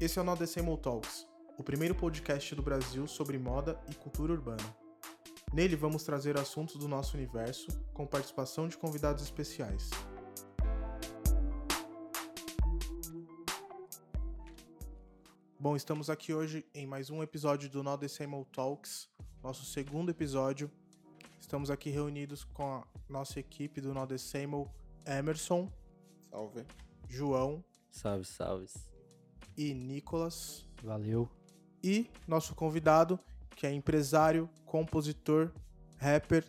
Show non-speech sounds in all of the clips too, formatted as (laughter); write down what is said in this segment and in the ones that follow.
Esse é o No Decimal Talks, o primeiro podcast do Brasil sobre moda e cultura urbana. Nele vamos trazer assuntos do nosso universo, com participação de convidados especiais. Bom, estamos aqui hoje em mais um episódio do No Decimal Talks, nosso segundo episódio. Estamos aqui reunidos com a nossa equipe do No Decimal, Emerson, Salve. João Salve, salve. e Nicolas. Valeu. E nosso convidado, que é empresário, compositor, rapper,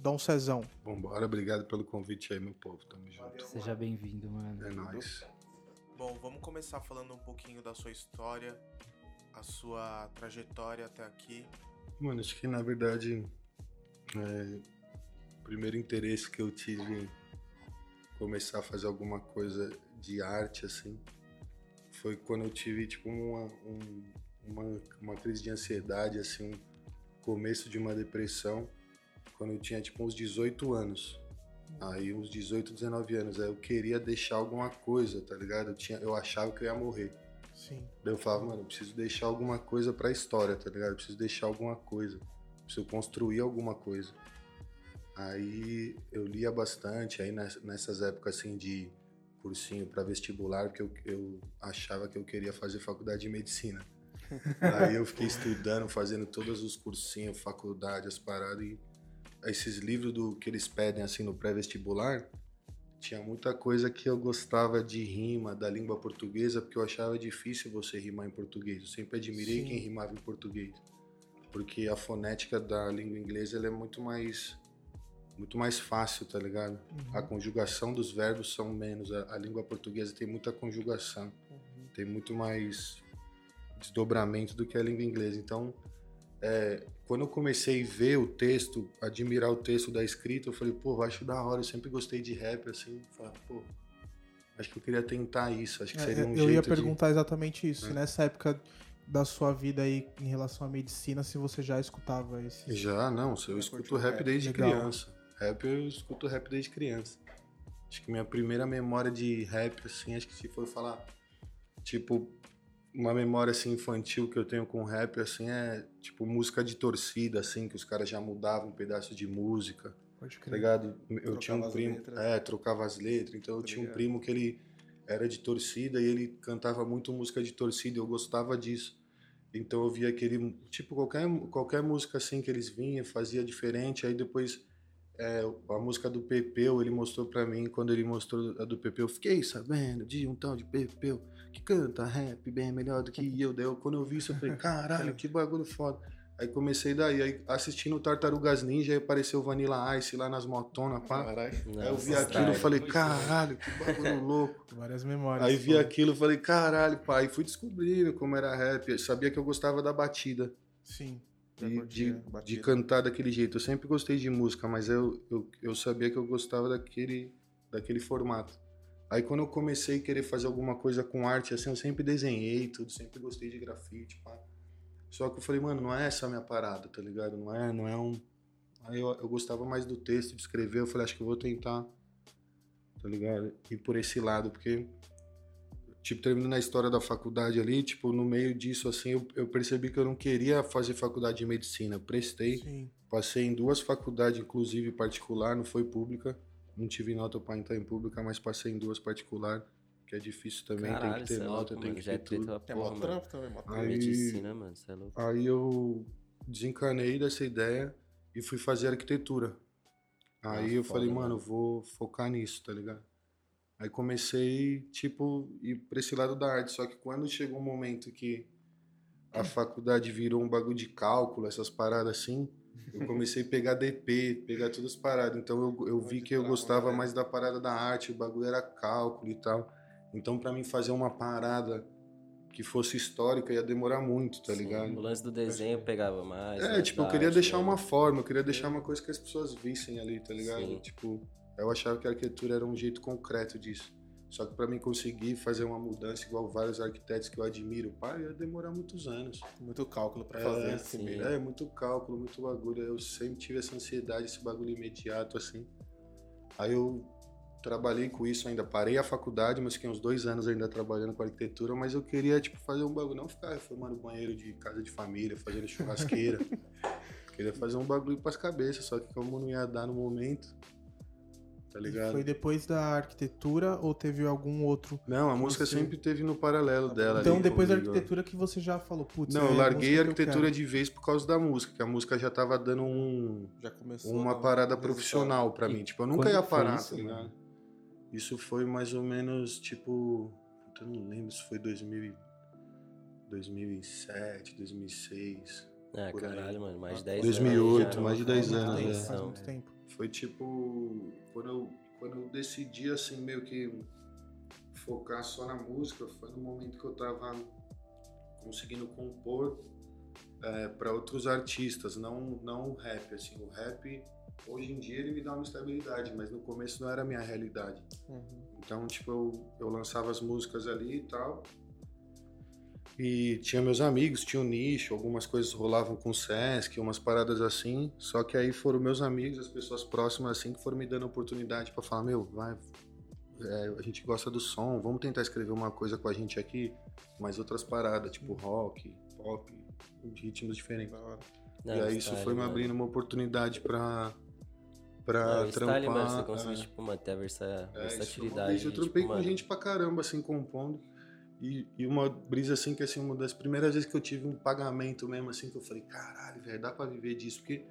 Dom Cezão. Vambora, obrigado pelo convite aí, meu povo. Tamo junto. Seja bem-vindo, mano. É nóis. Bom, vamos começar falando um pouquinho da sua história, a sua trajetória até aqui. Mano, acho que na verdade é, o primeiro interesse que eu tive em começar a fazer alguma coisa de arte, assim, foi quando eu tive, tipo, uma, um- uma, uma crise de ansiedade, assim, um começo de uma depressão, quando eu tinha, tipo, uns 18 anos. Aí, uns 18, 19 anos. Aí eu queria deixar alguma coisa, tá ligado? Eu, tinha, eu achava que eu ia morrer. Sim. Daí eu falava, mano, eu preciso deixar alguma coisa pra história, tá ligado? Eu preciso deixar alguma coisa. Preciso construir alguma coisa. Aí eu lia bastante, aí ness- nessas épocas assim de cursinho pra vestibular, porque eu, eu achava que eu queria fazer faculdade de medicina. (laughs) aí eu fiquei estudando, fazendo todos os cursinhos, faculdade, as paradas e esses livros do que eles pedem assim no pré-vestibular, tinha muita coisa que eu gostava de rima da língua portuguesa, porque eu achava difícil você rimar em português. Eu sempre admirei Sim. quem rimava em português. Porque a fonética da língua inglesa é muito mais muito mais fácil, tá ligado? A conjugação dos verbos são menos. A, a língua portuguesa tem muita conjugação, tem muito mais desdobramento do que a língua inglesa. Então, é, quando eu comecei a ver o texto, admirar o texto da escrita, eu falei, pô, eu acho da hora, eu sempre gostei de rap, assim, falei, pô, acho que eu queria tentar isso, acho que seria um É, eu jeito ia de... perguntar exatamente isso. É. Nessa época da sua vida aí em relação à medicina, se você já escutava esse. Já, não, eu escuto rap desde criança. Rap, eu escuto rap desde criança. Acho que minha primeira memória de rap, assim, acho que se for falar, tipo, uma memória, assim, infantil que eu tenho com rap, assim, é, tipo, música de torcida, assim, que os caras já mudavam um pedaço de música. Pode tá crer. ligado? Eu Trocava tinha um primo, letras. é, trocava as letras, então eu Tá tinha um primo que ele era de torcida e ele cantava muito música de torcida, eu gostava disso. Então eu via aquele, tipo, qualquer, qualquer música assim que eles vinham, fazia diferente, aí depois é, a música do Pepeu, ele mostrou pra mim, quando ele mostrou a do Pepeu, eu fiquei sabendo de um tal de Pepeu que canta rap bem melhor do que eu. Daí eu, quando eu vi isso, eu falei, (laughs) caralho, que bagulho foda. Aí comecei daí, aí assistindo Tartarugas Ninja, aí apareceu Vanilla Ice lá nas motonas, pá. Caralho. Aí eu vi aquilo e falei, caralho, que bagulho (laughs) louco. Várias memórias. Aí vi pô. aquilo e falei, caralho, pai. Fui descobrindo como era rap. Eu sabia que eu gostava da batida. Sim. De, de, batida. de cantar daquele jeito. Eu sempre gostei de música, mas eu, eu, eu sabia que eu gostava daquele, daquele formato. Aí quando eu comecei a querer fazer alguma coisa com arte, assim, eu sempre desenhei tudo, sempre gostei de grafite, pá. Só que eu falei, mano, não é essa a minha parada, tá ligado? Não é, não é um... Aí eu, eu gostava mais do texto, de escrever, eu falei, acho que eu vou tentar, tá ligado? Ir por esse lado, porque tipo, terminando a história da faculdade ali, tipo, no meio disso, assim, eu, eu percebi que eu não queria fazer faculdade de medicina. Eu prestei, Sim. passei em duas faculdades, inclusive particular, não foi pública. Não tive nota pra entrar em pública, mas passei em duas particular, que é difícil também, Caralho, tem que ter é nota, louco, tem mano. que é ter tudo. É mó porra, mano. trampo também, mó trampo. Aí- Medicina, mano, é louco. Aí eu desencanei dessa ideia e fui fazer arquitetura. Aí Ah, eu foda, falei, mano, mano. eu vou focar nisso, tá ligado? Aí comecei, tipo, ir pra esse lado da arte. Só que quando chegou um momento que a faculdade virou um bagulho de cálculo, essas paradas assim, eu (laughs) comecei a pegar DP, pegar todas as paradas. Então eu, eu vi que eu gostava mais da parada da arte, o bagulho era cálculo e tal. Então pra mim fazer uma parada que fosse histórica ia demorar muito, tá Sim, ligado? O lance do desenho pegava mais. É, né, tipo, eu queria arte deixar mesmo. uma forma, eu queria deixar uma coisa que as pessoas vissem ali, tá ligado? Sim. Tipo, eu achava que a arquitetura era um jeito concreto disso. Só que pra mim conseguir fazer uma mudança igual vários arquitetos que eu admiro, pá, ia demorar muitos anos. Muito cálculo pra É, fazer assim sim. mesmo. É, muito cálculo, muito bagulho. Eu sempre tive essa ansiedade, esse bagulho imediato, assim. Aí eu trabalhei com isso ainda. Parei a faculdade, mas fiquei uns dois anos ainda trabalhando com arquitetura, mas eu queria, tipo, fazer um bagulho, não ficar reformando banheiro de casa de família, fazendo churrasqueira. (laughs) queria fazer um bagulho pras cabeças, só que como não ia dar no momento, tá ligado? Foi depois da arquitetura ou teve algum outro? Não, a música Você- sempre teve no paralelo dela. Então, ali depois da comigo. arquitetura que você já falou, putz, Não, é eu larguei a arquitetura de vez por causa da música, que a música já tava dando um, Já começou. uma um parada profissional pra E mim. Tipo, eu nunca ia parar, isso, tá mano? ligado? Isso foi mais ou menos, tipo... Eu não lembro se foi 2000, e- 2007, 2006. Ah, Por aí. caralho, mano, mais de 10 2008, anos. já. mais de 10 Faz anos, faz muito tempo. Foi tipo... Quando eu, quando eu decidi, assim, meio que focar só na música, foi no momento que eu tava conseguindo compor para outros artistas, não não o rap, assim, o rap hoje em dia ele me dá uma estabilidade, mas no começo não era a minha realidade. Uhum. Então, tipo, eu, eu lançava as músicas ali e tal. E tinha meus amigos, tinha o nicho, algumas coisas rolavam com o Sesc, umas paradas assim. Só que aí foram meus amigos, as pessoas próximas assim, que foram me dando oportunidade pra falar: Meu, vai, é, a gente gosta do som, vamos tentar escrever uma coisa com a gente aqui, mais outras paradas, tipo rock, pop, ritmos diferentes. Não, e aí isso foi me mano. abrindo uma oportunidade pra, pra o trampar. style, mano, você conseguiu, é. tipo, manter a versa... É, versatilidade. Eu tipo, trampei com mano, gente pra caramba, assim, compondo. E, e uma brisa, assim, que, assim, uma das primeiras vezes que eu tive um pagamento mesmo, assim, que eu falei, caralho, velho, dá pra viver disso, porque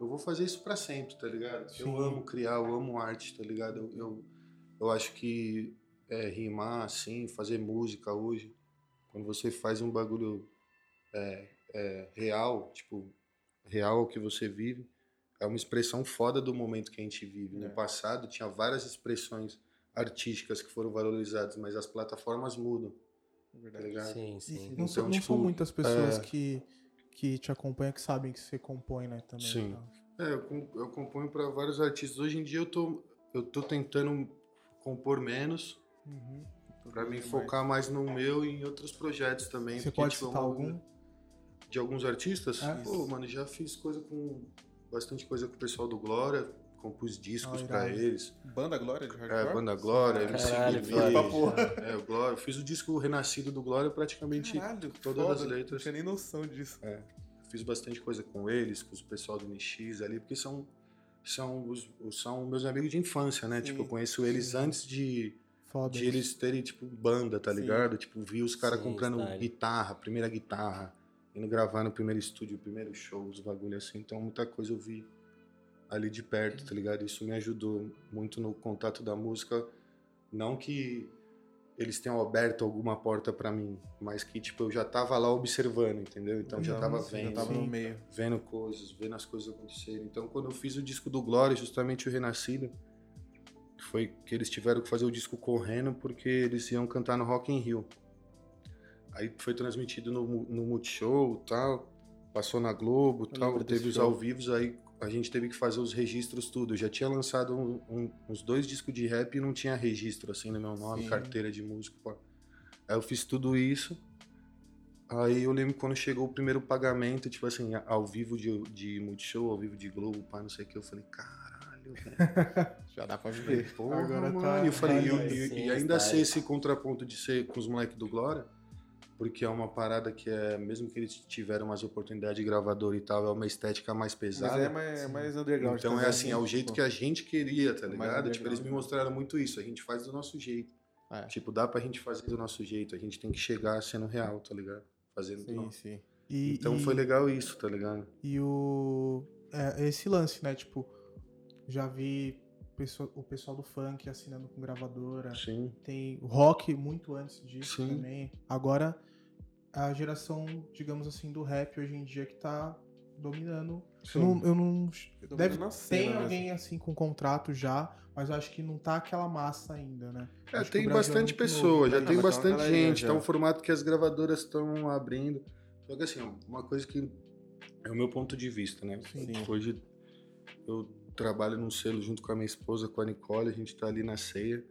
eu vou fazer isso pra sempre, tá ligado? Sim. Eu amo criar, eu amo arte, tá ligado? Eu, eu, eu acho que é, rimar, assim, fazer música hoje, quando você faz um bagulho é, é, real, tipo, real ao que você vive, é uma expressão foda do momento que a gente vive. É. No passado tinha várias expressões artísticas que foram valorizadas, mas as plataformas mudam, É tá verdade. ligado? Sim, sim. não, são, Então, não são tipo, muitas pessoas é. que, que te acompanham que sabem que você compõe, né? Também. Sim. tá? É, eu, eu componho para vários artistas. Hoje em dia eu tô, eu tô tentando compor menos, Uhum. para me Mais. focar mais no meu e em outros projetos também. Você porque, pode tipo, é citar algum? De alguns artistas? É. Pô, mano, já fiz coisa com. Bastante coisa com o pessoal do Glória, compus discos Ah, pra irado. eles. Banda Glória de Hardcore? É, Banda Glória, MC porra. É, o Glória. Eu fiz o disco Renascido do Glória praticamente. Caralho, todas foda. as letras. Não tinha nem noção disso. Fiz bastante coisa com eles, com o pessoal do NX ali, porque são, são, os, são meus amigos de infância, né? Sim, tipo, eu conheço eles sim. antes de, Foda. de eles terem, tipo, banda, tá Sim. ligado? Tipo, vi os caras comprando style. guitarra, primeira guitarra, indo gravar no primeiro estúdio, primeiro show, os bagulho assim. Então, muita coisa eu vi ali de perto, tá ligado? Isso me ajudou muito no contato da música. Não que eles tenham aberto alguma porta pra mim, mas que, tipo, eu já tava lá observando, entendeu? Então, já Não, tava sim, vendo Já tava no meio. vendo coisas, vendo as coisas acontecerem. Então, quando eu fiz o disco do Glória, justamente o Renascido, foi que eles tiveram que fazer o disco correndo porque eles iam cantar no Rock in Rio. Aí foi transmitido no, no Multishow tal, passou na Globo Eu tal, teve os show. ao vivos, aí a gente teve que fazer os registros tudo. Eu já tinha lançado um- um- uns dois discos de rap e não tinha registro assim no meu nome, Sim. carteira de músico. pá. Aí eu fiz tudo isso. Aí eu lembro quando chegou o primeiro pagamento, tipo assim, ao vivo de, de Multishow, ao vivo de Globo, pá, não sei o que, eu falei, caralho, velho. (laughs) Já dá pra viver. Porra, Agora mano. tá- E eu falei, tá e, e- e ainda tá ser esse contraponto de ser com os moleques do Glória, porque é uma parada que é, mesmo que eles tiveram mais oportunidade de gravador e tal, é uma estética mais Mas pesada. é mais, é mais underground. Então é também, assim, é o jeito que a gente queria, tá Mais ligado? Tipo, eles me né? mostraram muito isso, a gente faz do nosso jeito. É. Tipo, dá pra gente fazer do nosso jeito, a gente tem que chegar sendo real, tá ligado? Fazendo do Sim, sim. E, Então e- foi legal isso, tá ligado? E o. É, esse lance, né? Tipo, já vi o pessoal do funk assinando com gravadora. Sim. Tem rock muito antes disso Sim. também. Agora, a geração, digamos assim, do rap hoje em dia que tá dominando. Eu não. Eu não deve, na tem mesmo. alguém assim com contrato já, mas eu acho que não tá aquela massa ainda, né? É, tem é bastante muito novo pessoa, pra já tem bastante gente. já. Tá um formato que as gravadoras estão abrindo. Só que assim, uma coisa que é o meu ponto de vista, né? Sim. Hoje eu trabalho num selo junto com a minha esposa, com a Nicole, a gente tá ali na ceia.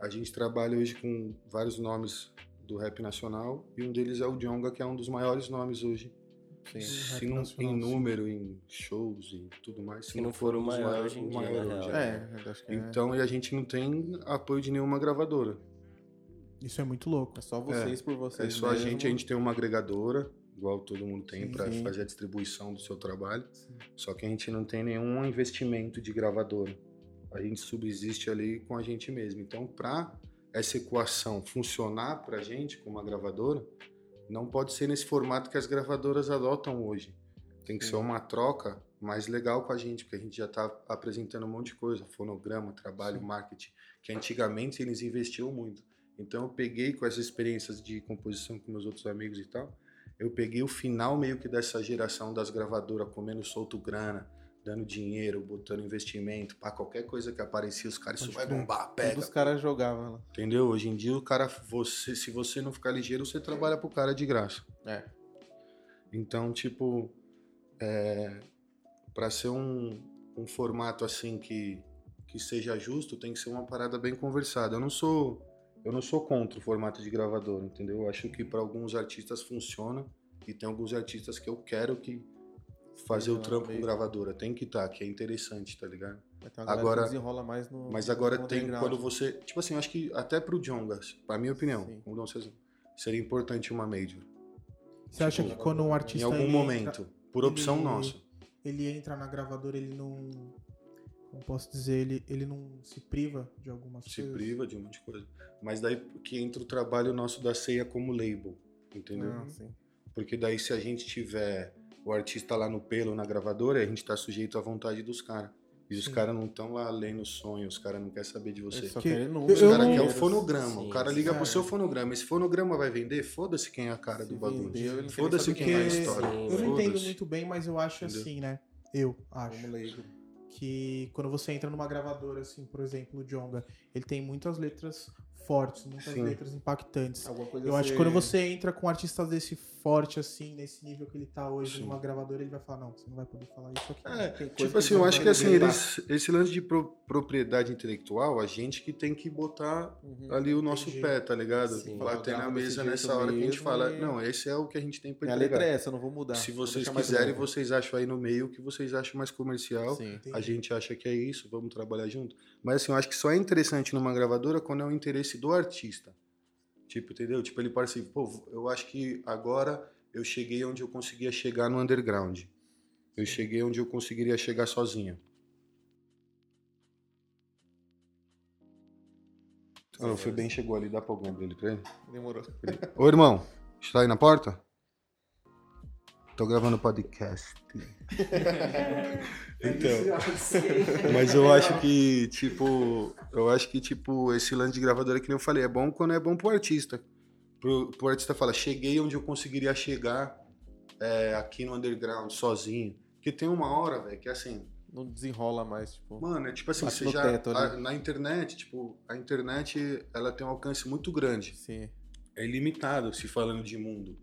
A gente trabalha hoje com vários nomes do rap nacional e um deles é o Djonga, que é um dos maiores nomes hoje Sim. se não nacional, em sim. número, em shows e tudo mais, se, Se não for o maior maiores- hoje em o dia, maior hoje, é. É, eu acho que é. Então, e a gente não tem apoio de nenhuma gravadora. Isso é muito louco. É só vocês por É vocês. só a mesmo. gente, a gente tem uma agregadora, igual todo mundo tem, Sim, para sim. fazer a distribuição do seu trabalho. Só que a gente não tem nenhum investimento de gravadora. A gente subsiste ali com a gente mesmo. Então, para essa equação funcionar para a gente, como uma gravadora, não pode ser nesse formato que as gravadoras adotam hoje. Tem que ser uma troca mais legal com a gente, porque a gente já está apresentando um monte de coisa, fonograma, trabalho, marketing, que antigamente eles investiam muito. Então eu peguei com essas experiências de composição com meus outros amigos e tal, eu peguei o final meio que dessa geração das gravadoras comendo solto grana, dando dinheiro, botando investimento, para qualquer coisa que aparecia, os caras, isso vai bombar, pega. os caras jogavam lá. Entendeu? Hoje em dia o cara, você, se você não ficar ligeiro, você trabalha pro cara de graça. É. Então, tipo, é, para ser um, um formato assim que, que seja justo, tem que ser uma parada bem conversada. Eu não sou eu não sou contra o formato de gravador, entendeu? Eu acho que para alguns artistas funciona e tem alguns artistas que eu quero que fazer o trampo com gravadora. Tem que estar, que é interessante, tá ligado? Galera Agora- desenrola mais no. Mas agora no tem quando você, tipo assim, eu acho que até pro Jongas, pra minha opinião, Sim. como não seria importante uma major Você acha Tipo, que quando um em artista algum ele momento, entra, por opção ele- nossa. ele entra na gravadora, ele não. Como posso dizer, ele, ele não se priva de algumas se coisas. priva de um monte de coisa. Mas daí que entra o trabalho nosso da ceia como label, entendeu? Ah. Porque daí se a gente tiver o artista lá no pelo, na gravadora, a gente tá sujeito à vontade dos caras. E os caras não estão lá lendo o sonho, os caras não querem saber de você. Que- Os caras não- querem o fonograma. Sim, o cara liga pro Cara. seu fonograma. Esse fonograma vai vender? Foda-se quem é a cara Se do bagulho. Foda-se quem quem é a é. história. Sim, Eu não entendo muito bem, mas eu acho Entendeu? assim, né? Eu acho. Como leigo. que quando você entra numa gravadora, assim, por exemplo, o Jonga, ele tem muitas letras fortes, muitas Sim. letras impactantes. Alguma coisa Eu acho que quando você entra com um artista desse forte, assim, nesse nível que ele tá hoje Sim. numa gravadora, ele vai falar, não, você não vai poder falar isso aqui. É, tipo assim, eu acho que assim, eles, esse lance de pro- propriedade intelectual, a gente que tem que botar Uhum. ali o nosso Entendi. pé, tá ligado? Sim. Bater na Grava desse mesa nessa hora que a gente fala, e- não, esse é o que a gente tem pra entregar. letra é essa, não vou mudar. Se vocês quiserem, vocês acham aí no meio o que vocês acham mais comercial. Sim. A gente acha que é isso, vamos trabalhar junto. Mas assim, eu acho que só é interessante numa gravadora quando é o interesse do artista. Tipo, entendeu? Tipo, ele parece assim, pô, eu acho que agora eu cheguei onde eu conseguia chegar no underground. Eu cheguei onde eu conseguiria chegar sozinho. Ah, o Febem chegou ali, dá pra alguém abrir ele pra ele? Demorou. Ô, irmão, está aí na porta? Tô gravando podcast. (laughs) então, mas eu acho que, tipo, eu acho que, tipo, esse lance de gravadora que nem eu falei, é bom quando é bom pro artista. Pro, pro artista falar, cheguei onde eu conseguiria chegar é, aqui no underground, sozinho. Porque tem uma hora, velho, que é assim, Não desenrola mais, tipo. Mano, é tipo assim, você já. teto ali. a- na internet, tipo, a internet ela tem um alcance muito grande. Sim. É ilimitado se falando de mundo.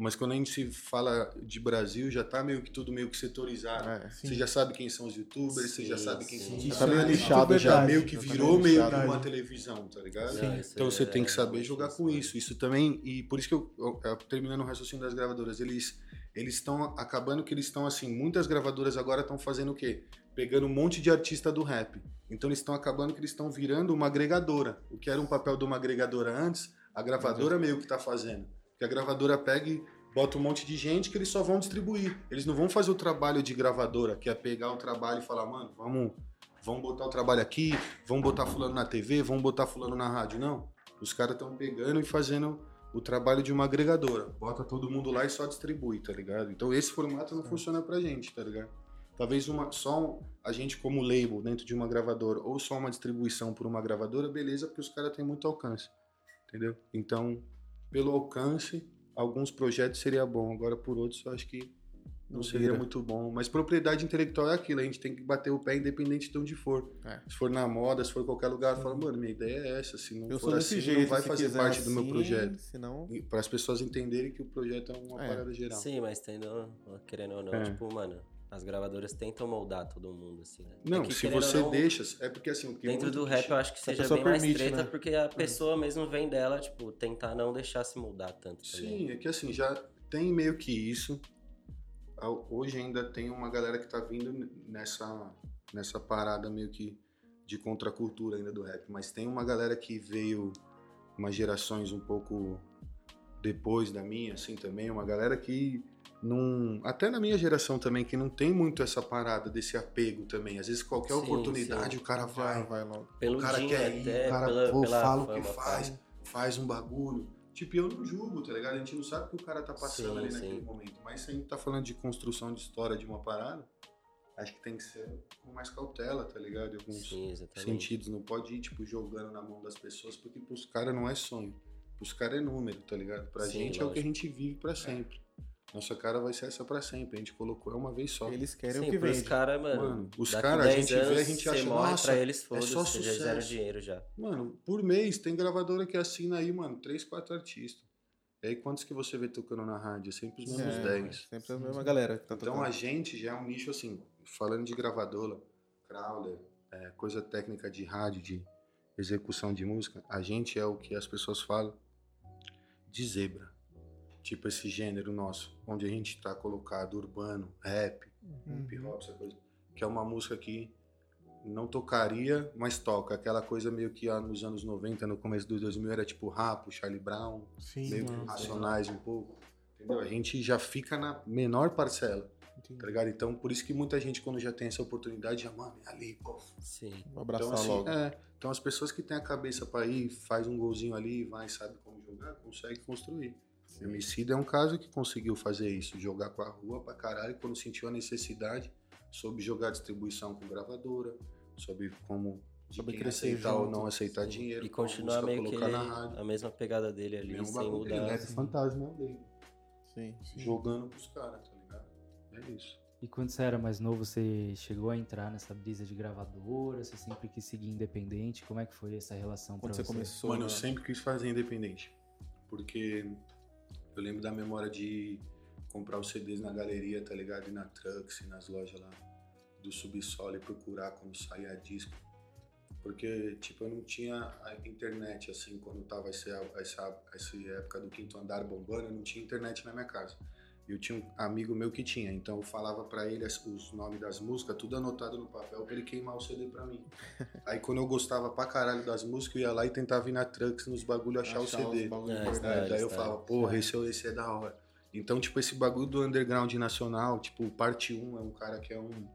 Mas quando a gente se fala de Brasil, já tá meio que tudo meio que setorizado. É. Você já sabe quem são os youtubers, você já Sim, sabe quem sim. são os tá meio é lixado muito já meio que Já tá virou meio meio que uma televisão, tá ligado? Isso Então você é- tem que saber realmente jogar com isso. Isso também, e por isso que eu, eu- eu- terminando o raciocínio das gravadoras, eles eles estão acabando que eles estão assim, muitas gravadoras agora estão fazendo o quê? Pegando um monte de artista do rap. Então eles estão acabando que eles estão virando uma agregadora. O que era um papel de uma agregadora antes, a gravadora meio que tá fazendo. Que a gravadora pega e bota um monte de gente que eles só vão distribuir. Eles não vão fazer o trabalho de gravadora, que é pegar o trabalho e falar, mano, vamos, vamos botar o trabalho aqui, vamos botar fulano na TV, vamos botar fulano na rádio. Não. Os caras estão pegando e fazendo o trabalho de uma agregadora. Bota todo mundo lá e só distribui, tá ligado? Então esse formato não funciona pra gente, tá ligado? Talvez uma, só a gente como label dentro de uma gravadora ou só uma distribuição por uma gravadora, beleza, porque os caras têm muito alcance, entendeu? Então, pelo alcance, alguns projetos seria bom, agora por outros eu acho que não, Não seria vira. muito bom. Mas propriedade intelectual é aquilo, a gente tem que bater o pé independente de onde for. É. Se for na moda, se for qualquer lugar, fala, mano, minha ideia é essa, se não Eu for assim, jeito, não vai fazer parte do meu assim, projeto. Senão. Para as pessoas entenderem que o projeto é uma É. parada geral. Sim, mas tendo, querendo ou não, É. tipo, mano, as gravadoras tentam moldar todo mundo, assim, né? Não, É que, se você não, deixa, é porque assim, o que Dentro do que rap eu acho que seja bem mais permite, treta, né? porque a pessoa mesmo vem dela, tipo, tentar não deixar se moldar tanto também. Sim, é que assim, já tem meio que isso. hoje ainda tem uma galera que tá vindo nessa, nessa parada meio que de contracultura ainda do rap, mas tem uma galera que veio umas gerações um pouco depois da minha, assim, também, uma galera que não, até na minha geração também, que não tem muito essa parada desse apego também, às vezes qualquer Sim, oportunidade sim. o cara Já vai, vai logo. Pelo o cara quer ir, até, o cara pela, pô, pela fala o que faz, faz um bagulho. Tipo, eu não julgo, tá ligado? A gente não sabe o que o cara tá passando Sim, ali sim. naquele momento. Mas se a gente tá falando de construção de história de uma parada, acho que tem que ser com mais cautela, tá ligado? Em alguns Sim, sentidos. Não pode ir, tipo, jogando na mão das pessoas, porque pros caras não é sonho. Pros caras é número, tá ligado? Pra Sim, gente é o que a lógico. gente vive pra sempre. Nossa cara vai ser essa pra sempre. A gente colocou é uma vez só. Eles querem Sim, o que pros vende. caras, mano, Mano, os caras, a 10 gente vê, a anos, gente acha, morre nossa, pra eles, é só você já zera sucesso. dinheiro já. Mano, por mês tem gravadora que assina aí, mano, três, quatro artistas. E aí quantos que você vê tocando na rádio? É sempre os mesmos É, 10. Sempre a mesma galera que tá Então tocando. a gente já é um nicho assim, falando de gravadora, crawler, é, coisa técnica de rádio, de execução de música, a gente é o que as pessoas falam de zebra. Tipo esse gênero nosso, onde a gente tá colocado urbano, rap, hip Uhum. hop, essa coisa. Que é uma música que não tocaria, mas toca. Aquela coisa meio que ah, nos anos 90, no começo dos 2000, era tipo Rapo, Charlie Brown, Sim, meio racionais um pouco. Entendeu? A gente já fica na menor parcela, tá ligado? Então, por isso que muita gente, quando já tem essa oportunidade, já, mano, é ali, pô. Sim. Vou abraçar Então, assim, logo. é, então, as pessoas que têm a cabeça pra ir, faz um golzinho ali, vai, sabe como jogar, consegue construir. O Emicida é um caso que conseguiu fazer isso, jogar com a rua pra caralho, quando sentiu a necessidade, soube jogar distribuição com gravadora, soube como de Soube quem crescer aceitar ou junto, não aceitar Sim. dinheiro, E continuar meio que ele, a mesma pegada dele ali, Mesmo sem mudar. Rap fantasma é o dele, Sim. jogando pros caras, tá ligado? É isso. E quando você era mais novo, você chegou a entrar nessa brisa de gravadora? Você sempre quis seguir independente? Como é que foi essa relação Quando pra você começou. Mano, eu sempre quis fazer independente. Porque eu lembro da memória de comprar os CDs na galeria, tá ligado? E na Trux, e nas lojas lá do subsolo e procurar quando saía disco. Porque, tipo, eu não tinha a internet, assim, quando tava essa, essa, essa época do quinto andar bombando, eu não tinha internet na minha casa. E eu tinha um amigo meu que tinha, então eu falava pra ele as- os nomes das músicas, tudo anotado no papel, pra ele queimar o CD pra mim. (laughs) Aí quando eu gostava pra caralho das músicas, eu ia lá e tentava ir na Trux, nos bagulho, achar, o uns CD. É, de É, daí eu tá. falava, porra, esse, é- esse é da hora. Então, tipo, esse bagulho do underground nacional, tipo, parte 1 é um cara que é um-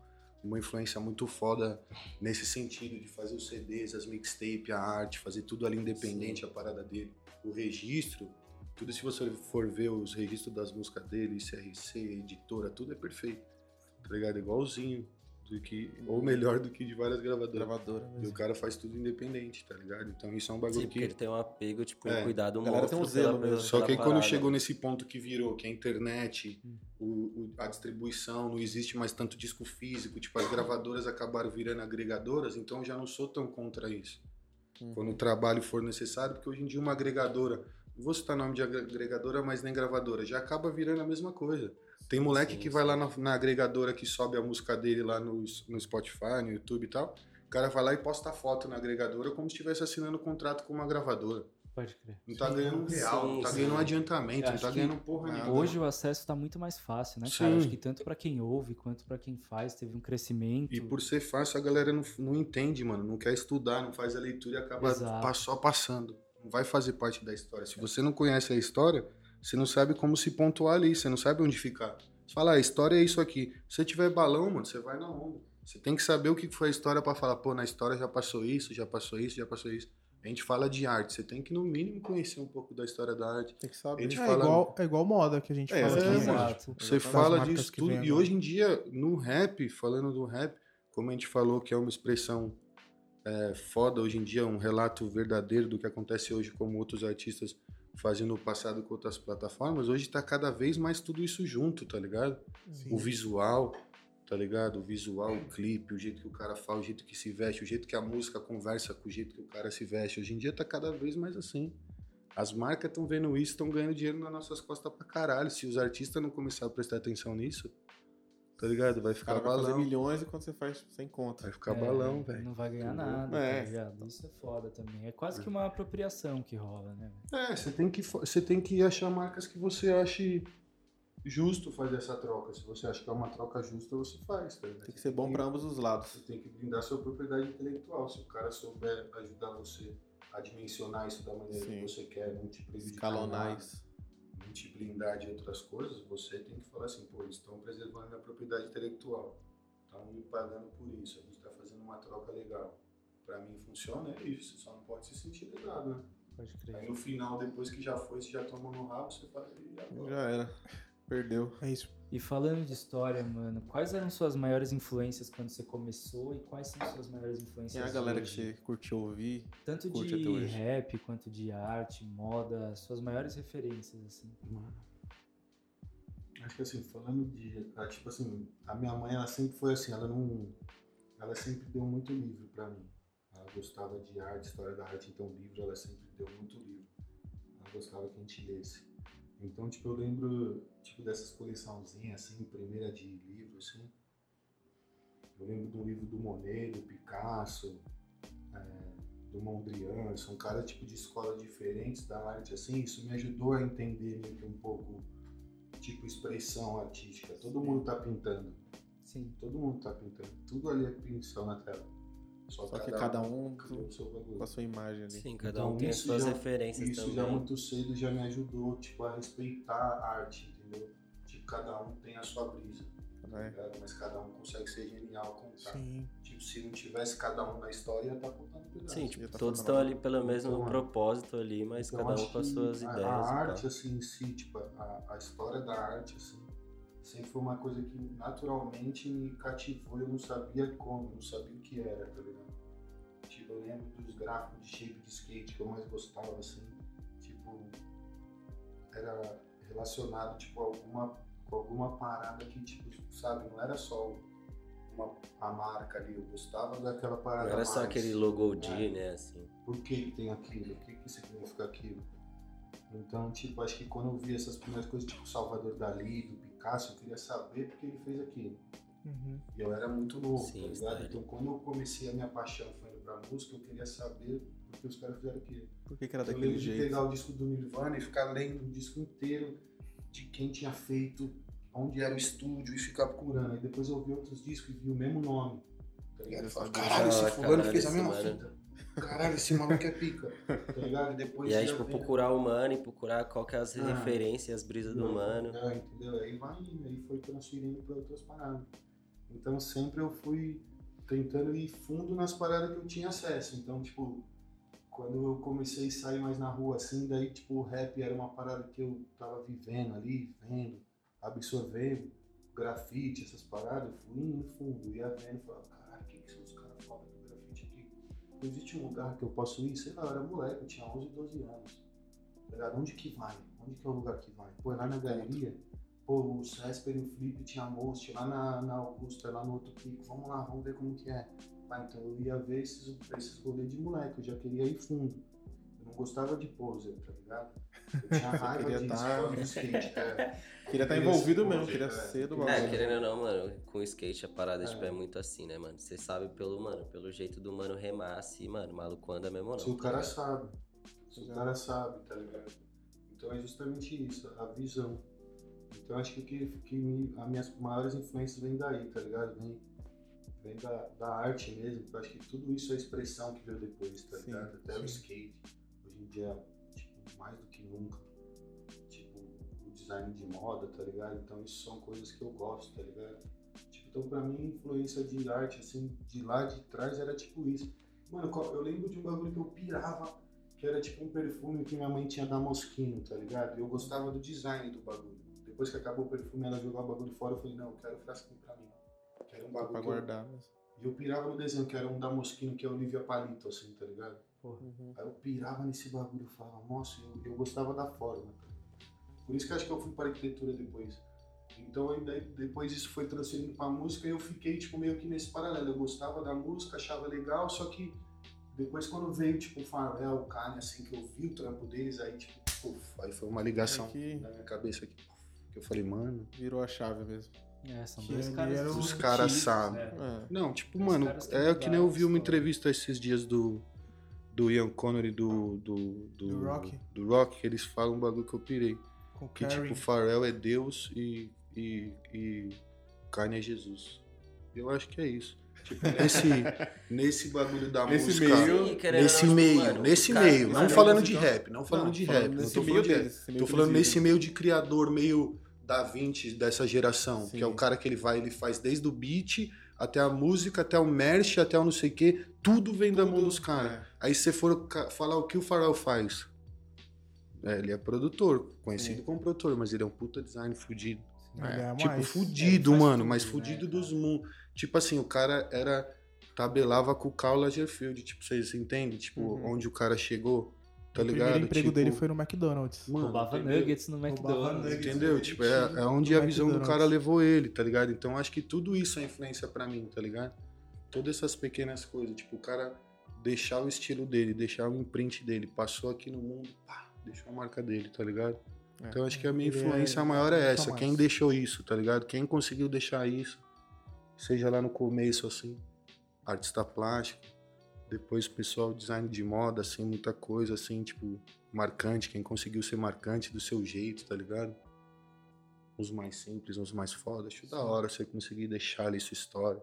uma influência muito foda nesse sentido de fazer os CDs, as mixtape, a arte, fazer tudo ali independente, a parada dele. O registro, tudo se você for ver os registros das músicas dele, CRC, editora, tudo é perfeito. Tá ligado? Igualzinho. Do que, ou melhor do que de várias gravadoras. Gravadora E o cara faz tudo independente, tá ligado? Então isso é um bagulho Sim, que. ele tem um apego, tipo, É. um cuidado galera tem um monstro zelo mesmo. Só que aí quando chegou nesse ponto que virou, que a internet, o, o- a distribuição, não existe mais tanto disco físico, tipo, as gravadoras acabaram virando agregadoras, então eu já não sou tão contra isso. Uhum. Quando o trabalho for necessário, porque hoje em dia uma agregadora, vou citar nome de agre- agregadora, mas nem gravadora, já acaba virando a mesma coisa. Tem moleque Sim, que vai sim. lá na, na agregadora que sobe a música dele lá no, no Spotify, no YouTube e tal. O cara vai lá e posta foto na agregadora como se estivesse assinando um contrato com uma gravadora. Pode crer. Não tá ganhando um real, Sim, não tá sim. ganhando um adiantamento, não tá ganhando porra nada. nenhuma. Hoje o acesso tá muito mais fácil, né, cara? Sim. Acho que tanto pra quem ouve quanto pra quem faz teve um crescimento. E por ser fácil, a galera não, não entende, mano. Não quer estudar, não faz a leitura e acaba Exato. só passando. Vai fazer parte da história. Se você não conhece a história, você não sabe como se pontuar ali, você não sabe onde ficar. Você fala, ah, a história é isso aqui. Se você tiver balão, mano, você vai na onda. Você tem que saber o que foi a história pra falar, pô, na história já passou isso, já passou isso, já passou isso. A gente fala de arte, você tem que no mínimo conhecer um pouco da história da arte. Tem que A saber. gente É fala- igual, é igual moda que a gente É, fala aqui, é, Você fala disso tudo. E agora. hoje em dia, no rap, falando do rap, como a gente falou que é uma expressão é, foda hoje em dia, um relato verdadeiro do que acontece hoje, como outros artistas fazem no passado com outras plataformas, hoje tá cada vez mais tudo isso junto, tá ligado? Sim. O visual, tá ligado? O visual, o clipe, o jeito que o cara fala, o jeito que se veste, o jeito que a música conversa com o jeito que o cara se veste. Hoje em dia tá cada vez mais assim. As marcas estão vendo isso, estão ganhando dinheiro nas nossas costas pra caralho. Se os artistas não começarem a prestar atenção nisso, tá ligado? Vai ficar cara vai fazer balão. milhões e quando você faz sem conta. Vai ficar É, balão, velho. Não vai ganhar Entendeu? nada, É. tá ligado? Isso é foda também. É quase que uma apropriação que rola, né? É, você tem que, você tem que achar marcas que você ache justo fazer essa troca. Se você acha que é uma troca justa, você faz, tá ligado? Tem que ser bom pra ambos os lados. Você tem que brindar sua propriedade intelectual. Se o cara souber ajudar você a dimensionar isso da maneira Sim. que você quer, não te prejudicar Escalonar isso. Te blindar de outras coisas, você tem que falar assim, pô, eles estão preservando minha propriedade intelectual. Estão me pagando por isso. A gente está fazendo uma troca legal. Pra mim funciona, é isso. Você só não pode se sentir lesado, né? Pode crer. Aí no final, depois que já foi, você já tomou no rabo, você fala, e agora? Já era. Perdeu. É isso. E falando de história, mano, quais eram suas maiores influências quando você começou e quais são suas maiores influências Quem é a galera que hoje? você curtiu ouvir? Tanto curte até de hoje? rap quanto de arte, moda, suas maiores referências, assim. Mano. Acho que assim, falando de. ah, Tipo assim, a minha mãe, ela sempre foi assim, ela não. Ela sempre deu muito livro pra mim. Ela gostava de arte, história da arte, então livro, ela sempre deu muito livro. Ela gostava que a gente lesse. Então, tipo, eu lembro, tipo, dessas coleçãozinhas, assim, primeira de livro, assim. Eu lembro do livro do Monet, do Picasso, é, do Mondrian, são caras, tipo, de escolas diferentes da arte, assim. Isso me ajudou a entender meio que um pouco, tipo, expressão artística. Todo mundo tá pintando. Sim. Todo mundo tá pintando. Tudo ali é pinção na tela. Só que cada um criou o seu bagulho. com a sua imagem ali. Sim, cada Então, um tem suas já- referências Isso também. já muito cedo já me ajudou, tipo, a respeitar a arte, entendeu? Tipo, cada um tem a sua brisa, tá ligado? Mas cada um consegue ser genial contar. Sim. Tipo, se não tivesse cada um na história, ia estar contando pedaço. Sim, tipo, tá todos estão ali pelo mesmo Então, é. propósito ali, mas Então, cada um com as que suas a, ideias. A tal. arte, assim, em si, tipo, a, a história da arte, assim, sempre foi uma coisa que naturalmente me cativou. Eu não sabia como, não sabia o que era, tá ligado? Tipo, eu lembro dos gráficos de shape de skate que eu mais gostava, assim, tipo, era relacionado, tipo, a alguma, com alguma parada que, tipo, sabe, não era só uma, a marca ali, eu gostava daquela parada Não era só mais. aquele logo D, É. né, assim. Por que, que tem aquilo? O que, que significa aquilo? Então, tipo, acho que quando eu vi essas primeiras coisas, tipo Salvador Dali, do Picasso, eu queria saber porque ele fez aquilo. Uhum. E eu era muito novo, Sim, tá ligado? Então, quando eu comecei a minha paixão foi indo pra música, eu queria saber porque os caras fizeram aquilo. Por que, que era Eu daquele lembro de jeito? pegar o disco do Nirvana e ficar lendo o disco inteiro de quem tinha feito, onde era o estúdio e ficar procurando. Aí depois eu vi outros discos e vi o mesmo nome. Tá ligado? Eu caralho, esse Ah, fulano caralho, fez a mesma fita. Caralho, esse maluco é pica. Tá ligado? E depois E aí, tipo, vendo- procurar o mano e procurar qual que é as Ah. referências, as brisas do mano. É, entendeu? Aí vai indo, aí foi transferindo para outras paradas. Então sempre eu fui tentando ir fundo nas paradas que eu tinha acesso. Então, tipo, quando eu comecei a sair mais na rua assim, daí, tipo, o rap era uma parada que eu tava vivendo ali, vendo, absorvendo, grafite, essas paradas, eu fui indo fundo, ia vendo, falava, existe um lugar que eu posso ir? Sei lá, eu era moleque, eu tinha 11, 12 anos. Tá ligado? Onde que vai? Onde que é o lugar que vai? Pô, é lá na galeria, pô, o Césper e o Felipe tinha Most, lá na, na Augusta, lá no outro pico, vamos lá, vamos ver como que é. Ah, então eu ia ver esses, esses rolês de moleque, eu já queria ir fundo. Eu não gostava de poser, tá ligado? Eu tinha raiva queria de tá- escola de skate. É. (laughs) Queria estar Queria envolvido mesmo, queria é. ser do É, bagulho. É, querendo ou não, mano, com o skate a parada, É. tipo, é muito assim, né, mano? Você sabe pelo, mano, pelo jeito do mano remar assim, mano, o maluco anda mesmo ou não. Se o tá cara ligado? sabe. Se o cara sabe, tá ligado? Então é justamente isso, a visão. Então acho que, que, que me- as minhas maiores influências vêm daí, tá ligado? Vem, vem da, da arte mesmo, porque eu acho que tudo isso é expressão que veio depois, tá Sim, ligado? Até o sim. skate, hoje em dia, mais do que nunca. Tipo, o design de moda, tá ligado? Então isso são coisas que eu gosto, tá ligado? Tipo, então pra mim, influência de arte, assim, de lá de trás era tipo isso. Mano, eu lembro de um bagulho que eu pirava, que era tipo um perfume que minha mãe tinha da Moschino, tá ligado? E eu gostava do design do bagulho. Depois que acabou o perfume, ela jogou o bagulho fora, eu falei, não, eu quero o frasquinho pra mim. Quero um Pra bagulho eu- guardar mesmo. E eu pirava no desenho, que era um da Moschino, que é Olivia Palito, assim, tá ligado? Uhum. Aí eu pirava nesse bagulho, eu falava, nossa, eu, eu gostava da forma. Por isso que acho que eu fui para arquitetura depois. Então aí daí, depois isso foi transferindo pra música e eu fiquei tipo meio que nesse paralelo. Eu gostava da música, achava legal, só que depois quando veio tipo o Farel, o Kanye, assim, que eu vi o trampo deles, aí tipo, puf, aí foi uma ligação Aí que- na minha cabeça aqui. Que eu falei, mano. Virou a chave mesmo. É, são dois caras eram- Os caras né? sabem. É. Não, tipo, Os mano, é que nem eu vi uma entrevista esses dias do, do Ian Connery do, do, do, Do Rock? do Rock, que eles falam um bagulho que eu pirei. Com Que Karen. tipo, Pharrell é Deus e, e, e Kanye é Jesus. Eu acho que é isso. Tipo, nesse, (laughs) nesse bagulho da Nesse música. meio- Sim, Nesse não, meio, mano, nesse cara- meio. Não mano, falando de rap, não falando Não, de falando rap. Não nesse tô falando de rap. Tô falando nesse meio de criador, meio da Vinci dessa geração. Sim. Que é o cara que ele vai, ele faz desde o beat até a música, até o merch, até o não sei o quê. Tudo vem da mão Tudo, dos caras. é. Aí se você for falar o que o Pharrell faz. É, ele é produtor, conhecido como produtor, mas ele é um puta design fudido. Ele é Tipo, mais- fudido, mano, tudo, mas né, fudido cara? dos mundos. Tipo assim, o cara era. Tabelava com o Karl Lagerfeld, tipo, vocês entendem? Tipo, Uhum. onde o cara chegou, tá o ligado? primeiro emprego tipo, dele foi no McDonald's. Mano, Roubava entendeu? nuggets no McDonald's. Entendeu? Tipo, é, é onde a visão do cara levou ele, tá ligado? Então acho que tudo isso é influência pra mim, tá ligado? Todas essas pequenas coisas, tipo, o cara deixar o estilo dele, deixar o imprint dele, passou aqui no mundo, pá, deixou a marca dele, tá ligado? É. Então acho que a minha Ele é- influência maior é essa. Quem deixou isso, tá ligado? Quem conseguiu deixar isso, seja lá no começo, assim, artista plástico, depois pessoal design de moda, assim, muita coisa, assim, tipo, marcante, quem conseguiu ser marcante do seu jeito, tá ligado? Uns mais simples, uns mais foda. Acho da hora você conseguir deixar ali sua história.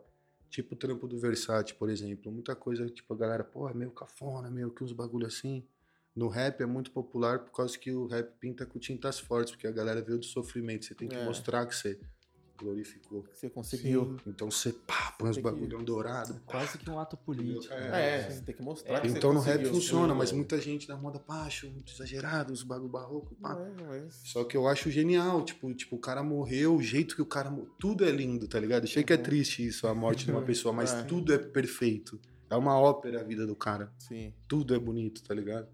Tipo o trampo do Versace, por exemplo. Muita coisa, tipo, a galera, pô, é meio cafona, meio que uns bagulho assim. No rap é muito popular por causa que o rap pinta com tintas fortes, porque a galera veio do sofrimento. Você tem que É. mostrar que você glorificou. Você conseguiu. Então você pá, põe os que- bagulhão dourado. Quase que um ato político. É, você tem que mostrar que você Então no rap funciona, sim, mas muita gente da moda pá, acho muito exagerado, os bagulho barroco, pá. Não é, mas... Só que eu acho genial, tipo, tipo, o cara morreu, o jeito que o cara morreu, tudo é lindo, tá ligado? Eu sei que é Uhum. triste isso, a morte de uma pessoa, mas É. tudo é perfeito. É uma ópera a vida do cara. Sim. Tudo é bonito, tá ligado?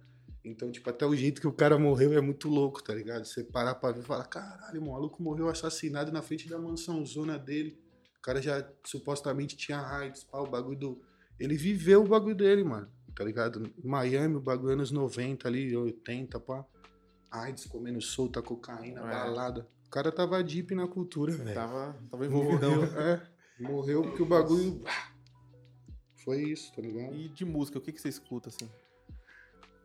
Então, tipo, até o jeito que o cara morreu é muito louco, tá ligado? Você parar pra ver e falar, caralho, o maluco morreu assassinado na frente da mansão zona dele. O cara já supostamente tinha AIDS, pá, o bagulho do. Ele viveu o bagulho dele, mano. Tá ligado? Miami, o bagulho anos 90 ali, 80, pá. AIDS comendo solta, cocaína, É. balada. O cara tava deep na cultura, velho. Tava, tava envolvidão. Morreu, é. Morreu porque o bagulho. Foi isso, tá ligado? E de música, o que, que você escuta, assim?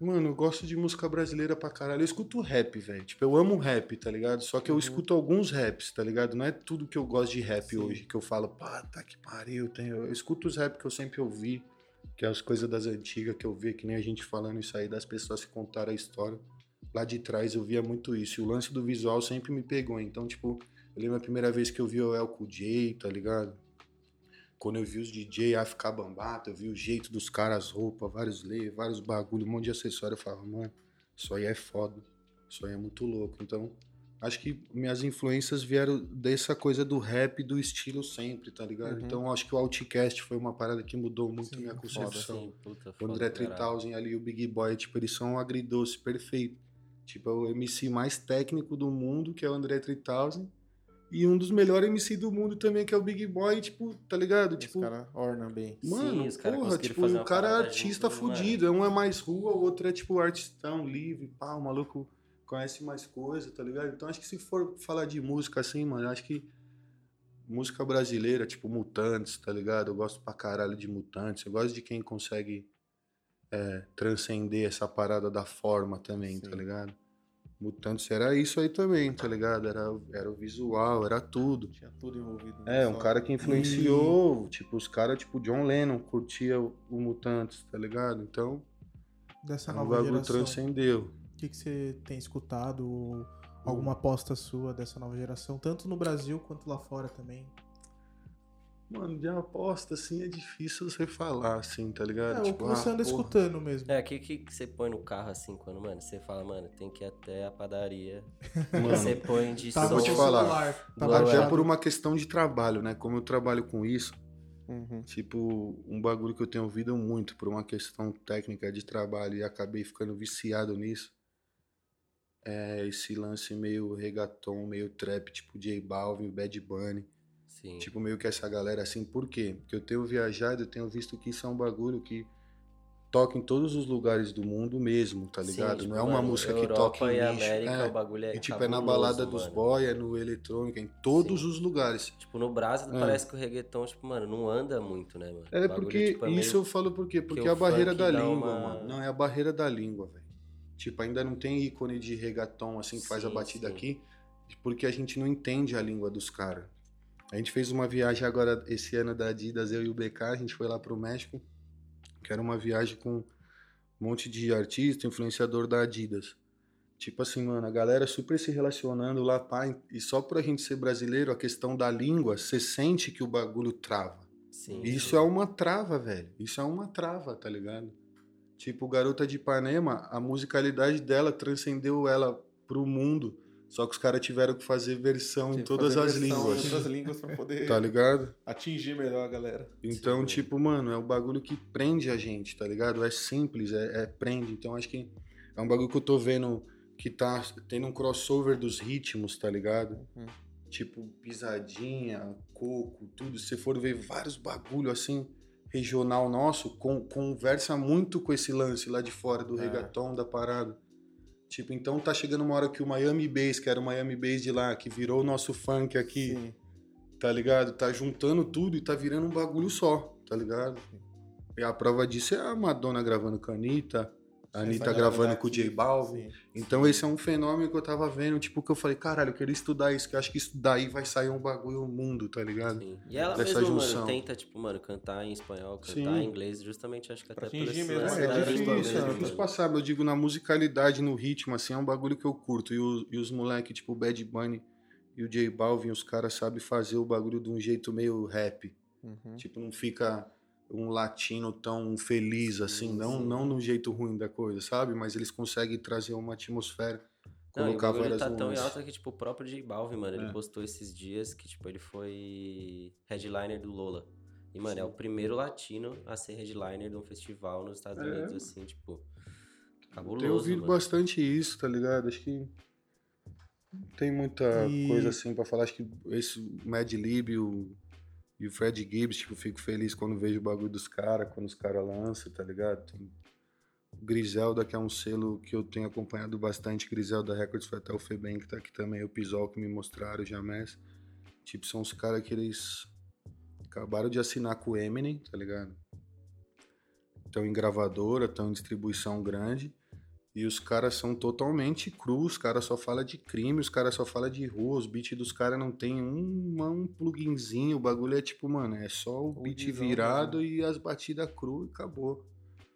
Mano, eu gosto de música brasileira pra caralho. Eu escuto rap, velho. Tipo, eu amo rap, tá ligado? Só que eu Uhum. escuto alguns raps, tá ligado? Não é tudo que eu gosto de rap Sim. hoje, que eu falo, pá, tá que pariu. Tem... Eu escuto os rap que eu sempre ouvi, que é as coisas das antigas que eu vi, que nem a gente falando isso aí, das pessoas que contaram a história. Lá de trás eu via muito isso. E o lance do visual sempre me pegou. Então, tipo, eu lembro a primeira vez que eu vi o El Cool J, tá ligado? Quando eu vi os DJ AFK Bambata, eu vi o jeito dos caras, roupa, vários layers, vários bagulho, um monte de acessório. Eu falava, mano, isso aí é foda. Isso aí é muito louco. Então, acho que minhas influências vieram dessa coisa do rap, do estilo sempre, tá ligado? Uhum. Então, acho que o Outcast foi uma parada que mudou muito Sim, minha foda, concepção. Sim, puta, O foda André pra caralho. 3000 ali, o Big Boy, tipo, eles são um agridoce perfeito. Tipo, é o MC mais técnico do mundo, que é o André 3000. E um dos melhores MC do mundo também, que é o Big Boy, tipo, tá ligado? Os Tipo, caras ornam bem. mano, os cara porra, tipo, o cara é artista junto, mano. fudido. Um é mais rua, o outro é, tipo, artistão, livre, pá, o maluco conhece mais coisa, tá ligado? Então, acho que se for falar de música assim, mano, acho que música brasileira, tipo, Mutantes, tá ligado? Eu gosto pra caralho de Mutantes. Eu gosto de quem consegue é, transcender essa parada da forma também, tá Sim. ligado? Mutantes era isso aí também, tá ligado? Era, era o visual, era tudo. Tinha tudo envolvido. É, não um cara que influenciou, tipo, os caras, tipo, John Lennon curtia o, o Mutantes, tá ligado? Então, Dessa o nova bagulho geração. transcendeu. O que, que você tem escutado? ou Alguma aposta sua dessa nova geração, tanto no Brasil quanto lá fora também? Mano, de aposta, assim, é difícil você falar, assim, tá ligado? É, o tipo, que você ah, anda porra. escutando mesmo. É, o que, que você põe no carro assim, quando, mano, você fala, mano, tem que ir até a padaria. (laughs) Mano, Você põe de Tá som. vou te falar. celular, tá Até por uma questão de trabalho, né? Como eu trabalho com isso, Uhum. tipo, um bagulho que eu tenho ouvido muito por uma questão técnica de trabalho e acabei ficando viciado nisso. É esse lance meio reggaeton, meio trap, tipo J Balvin, Bad Bunny. Sim. Tipo, meio que essa galera assim, por quê? Porque eu tenho viajado, eu tenho visto que isso é um bagulho que toca em todos os lugares do mundo mesmo, tá Sim, ligado? tipo, Não é uma mano, música que Europa toca em nicho. América, é. o bagulho é E tipo, é na cabuloso, balada dos mano. boy, é no eletrônico, é em todos Sim. os lugares. Tipo, no Brasil É. parece que o reggaeton, tipo, mano, não anda muito, né, mano? É bagulho, porque tipo, é isso eu falo por quê? Porque é a barreira da língua, uma- mano. Não, é a barreira da língua, velho. Tipo, ainda não tem ícone de reggaeton assim que faz a Sim, batida sim. aqui, porque a gente não entende a língua dos caras. A gente fez uma viagem agora esse ano da Adidas, eu e o BK, a gente foi lá pro México, que era uma viagem com um monte de artista, influenciador da Adidas. Tipo assim, mano, a galera super se relacionando lá, pá, e só por a gente ser brasileiro, a questão da língua, você sente que o bagulho trava. Sim. Isso é uma trava, velho. Isso é uma trava, tá ligado? Tipo, Garota de Ipanema, a musicalidade dela transcendeu ela pro mundo. Só que os caras tiveram que fazer versão em todas fazer as versão línguas. Em todas as (laughs) línguas pra poder Tá ligado? atingir melhor a galera. Então, Sim. tipo, mano, é o bagulho que prende a gente, tá ligado? É simples, é, é prende. Então, acho que é um bagulho que eu tô vendo que tá tendo um crossover dos ritmos, tá ligado? Uhum. Tipo, pisadinha, coco, tudo. Se você for ver vários bagulho assim, regional nosso, com- conversa muito com esse lance lá de fora do É. reggaeton, da parada. Tipo, então tá chegando uma hora que o Miami Bass, que era o Miami Bass de lá, que virou o nosso funk aqui, Sim. tá ligado? Tá juntando tudo e tá virando um bagulho só, tá ligado? E a prova disso é a Madonna gravando com a Anitta, Essa gravando com o J Balvin. sim. Então esse é um fenômeno que eu tava vendo, tipo, que eu falei, caralho, eu queria estudar isso, que eu acho que isso daí vai sair um bagulho mundo, tá ligado? Sim. E ela Dessa mesma, junção. mano, tenta, tipo, mano, cantar em espanhol, cantar Sim. em inglês, justamente acho que Pra até por esse mesmo É, é difícil, mesmo, é difícil passar, eu digo, na musicalidade, no ritmo, assim, é um bagulho que eu curto. E, o- e os moleques, tipo o Bad Bunny e o J Balvin, os caras sabem fazer o bagulho de um jeito meio rap. Uhum. Tipo, não fica um latino tão feliz assim, Sim, não, sim. não no jeito ruim da coisa, sabe? Mas eles conseguem trazer uma atmosfera, Não, colocar bagulho várias tá tão em alta que, tipo, o próprio J Balvin, mano, ele É. postou esses dias que, tipo, ele foi headliner do Lola. E, mano, é o primeiro latino a ser headliner de um festival nos Estados É. Unidos, assim, tipo, cabuloso, Tenho ouvido mano. bastante isso, tá ligado? Acho que não tem muita E- coisa assim pra falar. Acho que esse Mad Lib o, e o Fred Gibbs, tipo, fico feliz quando vejo o bagulho dos caras, quando os caras lançam, tá ligado? Tem o Griselda, que é um selo que eu tenho acompanhado bastante. Griselda Records foi até o Febem, que tá aqui também, o Pisol que me mostraram, o Jamés. Tipo, são os caras que eles acabaram de assinar com o Eminem, tá ligado? Estão em gravadora, estão em distribuição grande. E os caras são totalmente crus, os caras só falam de crime, os caras só falam de rua, os beats dos caras não tem um, um pluginzinho, o bagulho é tipo, mano, é só o beat virado e as batidas cru e acabou.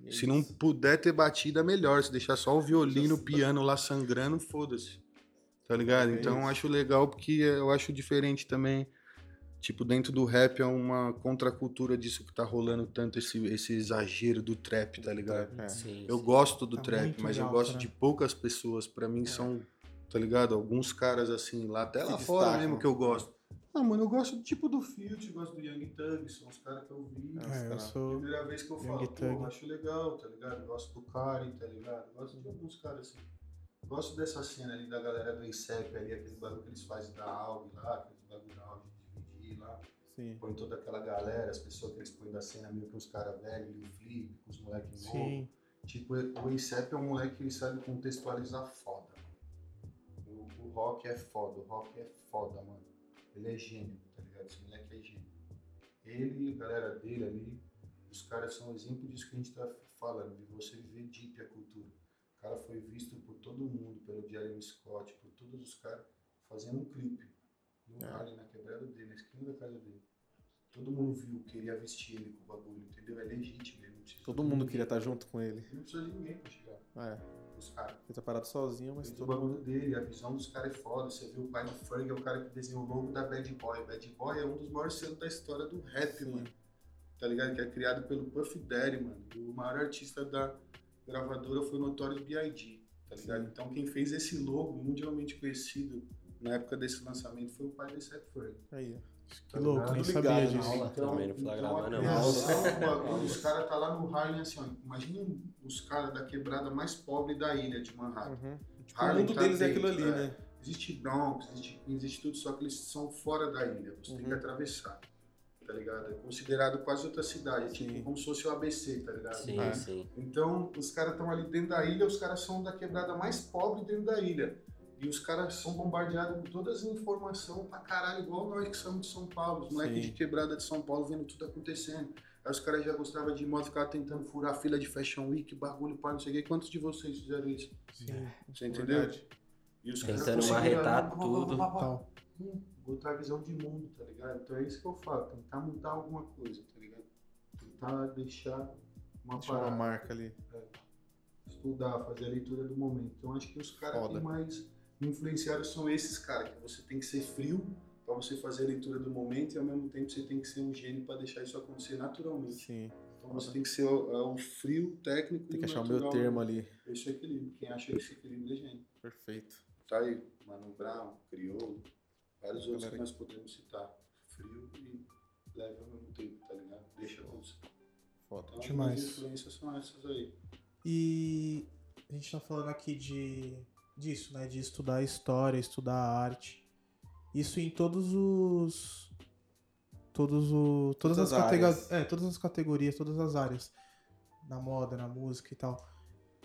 É Se não puder ter batida, melhor. Se deixar só o violino, o piano lá sangrando, foda-se. Tá ligado? É Então eu acho legal porque eu acho diferente também. Tipo, dentro do rap é uma contracultura disso que tá rolando tanto esse, esse exagero do trap, tá ligado? É. Sim, Eu sim. gosto do Tá trap, mas em eu gosto né? de poucas pessoas. Pra mim são, tá ligado? Alguns caras assim, lá até lá fora destacam. mesmo que eu gosto. Ah, mano, eu gosto tipo do Field, gosto do Young Thug, são os caras que eu vi. É, os É, eu sou. Primeira vez que eu Young falo, Thug. pô, acho legal, tá ligado? Gosto do Karen, tá ligado? Gosto de alguns caras assim. Gosto dessa cena ali da galera do ICEP ali, aquele bagulho que eles fazem da AUG lá, aquele bagulho da Sim. Põe toda aquela galera, as pessoas que eles põem da cena meio que uns caras velhos, o Flip, com os moleques novos. Tipo, o ICEP é um moleque que sabe contextualizar foda. O, o rock é foda, o rock é foda, mano. Ele é gênio, tá ligado? Esse moleque é gênio. Ele e a galera dele ali, os caras são exemplo disso que a gente tá falando, de você viver deep a cultura. O cara foi visto por todo mundo, pelo Jeremy Scott, por todos os caras, fazendo um clipe. No É. ali na quebrada dele, na esquina da casa dele. Todo mundo viu, queria vestir ele com o bagulho, entendeu? É legítimo, ele não precisa Todo de mundo ninguém. queria estar junto com ele. Ele não precisa de ninguém pra chegar. É. Os caras. Ele tá parado sozinho, mas o todo mundo. bagulho dele, a visão dos caras é foda. Você viu o pai do Ferg, é o cara que desenhou o logo da Bad Boy. Bad Boy é um dos maiores selos da história do rap, Sim. mano. Tá ligado? Que é criado pelo Puff Daddy, mano. O maior artista da gravadora foi o Notorious B.I.G., tá ligado? Sim. Então quem fez esse logo mundialmente conhecido na época desse lançamento foi o pai desse Ferg. Aí, ó. Que louco, nem sabia disso. aula. Também não flagrava, a não. criação do bagulho, os (laughs) caras tá lá no Harlem assim, ó. Imagina os caras da quebrada mais pobre da ilha de Manhattan. Uhum. Tipo, o Harlem mundo tá deles é dentro, aquilo ali, é. né? Existe Bronx, existe existe tudo, só que eles são fora da ilha. Você tem que Uhum. atravessar, tá ligado? É considerado quase outra cidade, Sim. tipo como se fosse o ABC, tá ligado? Sim, É. sim. Então, os caras estão ali dentro da ilha, os caras são da quebrada mais pobre dentro da ilha. E os caras são bombardeados com todas as informações pra caralho, igual nós que somos de São Paulo, os moleques de quebrada de São Paulo vendo tudo acontecendo. Aí os caras já gostavam de moda, ficavam tentando furar a fila de Fashion Week, bagulho, pá, não sei o quê. Quantos de vocês fizeram isso? Sim. Você entendeu? Verdade. E os Tentando caras conseguiram, marretar tudo. Então, Hum, botar a visão de mundo, tá ligado? Então é isso que eu falo, tentar mudar alguma coisa, tá ligado? Tentar deixar uma Deixa uma parada, marca ali. estudar, fazer a leitura do momento. Então acho que os caras que mais me influenciaram são esses caras, que você tem que ser frio pra você fazer a leitura do momento e ao mesmo tempo você tem que ser um gênio pra deixar isso acontecer naturalmente. Sim. Então você tem que ser o, é o frio técnico Tem que achar o meu termo ali. Esse é equilíbrio. Quem acha esse equilíbrio é gênio. Perfeito. Tá aí, Mano Brown, Criolo, vários outros Galera que nós podemos citar. Frio e leve ao mesmo tempo, tá ligado? Deixa acontecer. Foda. Então, as Demais. minhas influências são essas aí. E a gente tá falando aqui de disso, né? De estudar história, estudar arte. Isso em todos os. Todos o, todas, Todas as as categorias. É, todas as categorias, todas as áreas. Na moda, na música e tal.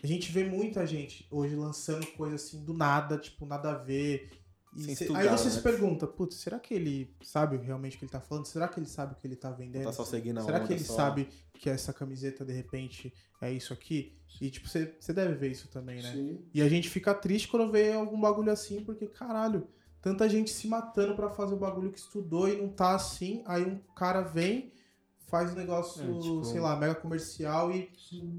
A gente vê muita gente hoje lançando coisa assim do nada, tipo, nada a ver. E estudar, aí você né? se pergunta, putz, será que ele sabe realmente o que ele tá falando? Será que ele sabe o que ele tá vendendo? Tá só seguindo a Será onda que ele só. sabe que essa camiseta, de repente, é isso aqui? E, tipo, você você deve ver isso também, né? Sim. E a gente fica triste quando vê algum bagulho assim, porque, caralho, tanta gente se matando pra fazer o bagulho que estudou e não tá assim. Aí um cara vem, faz um negócio, É, tipo, sei lá, mega comercial e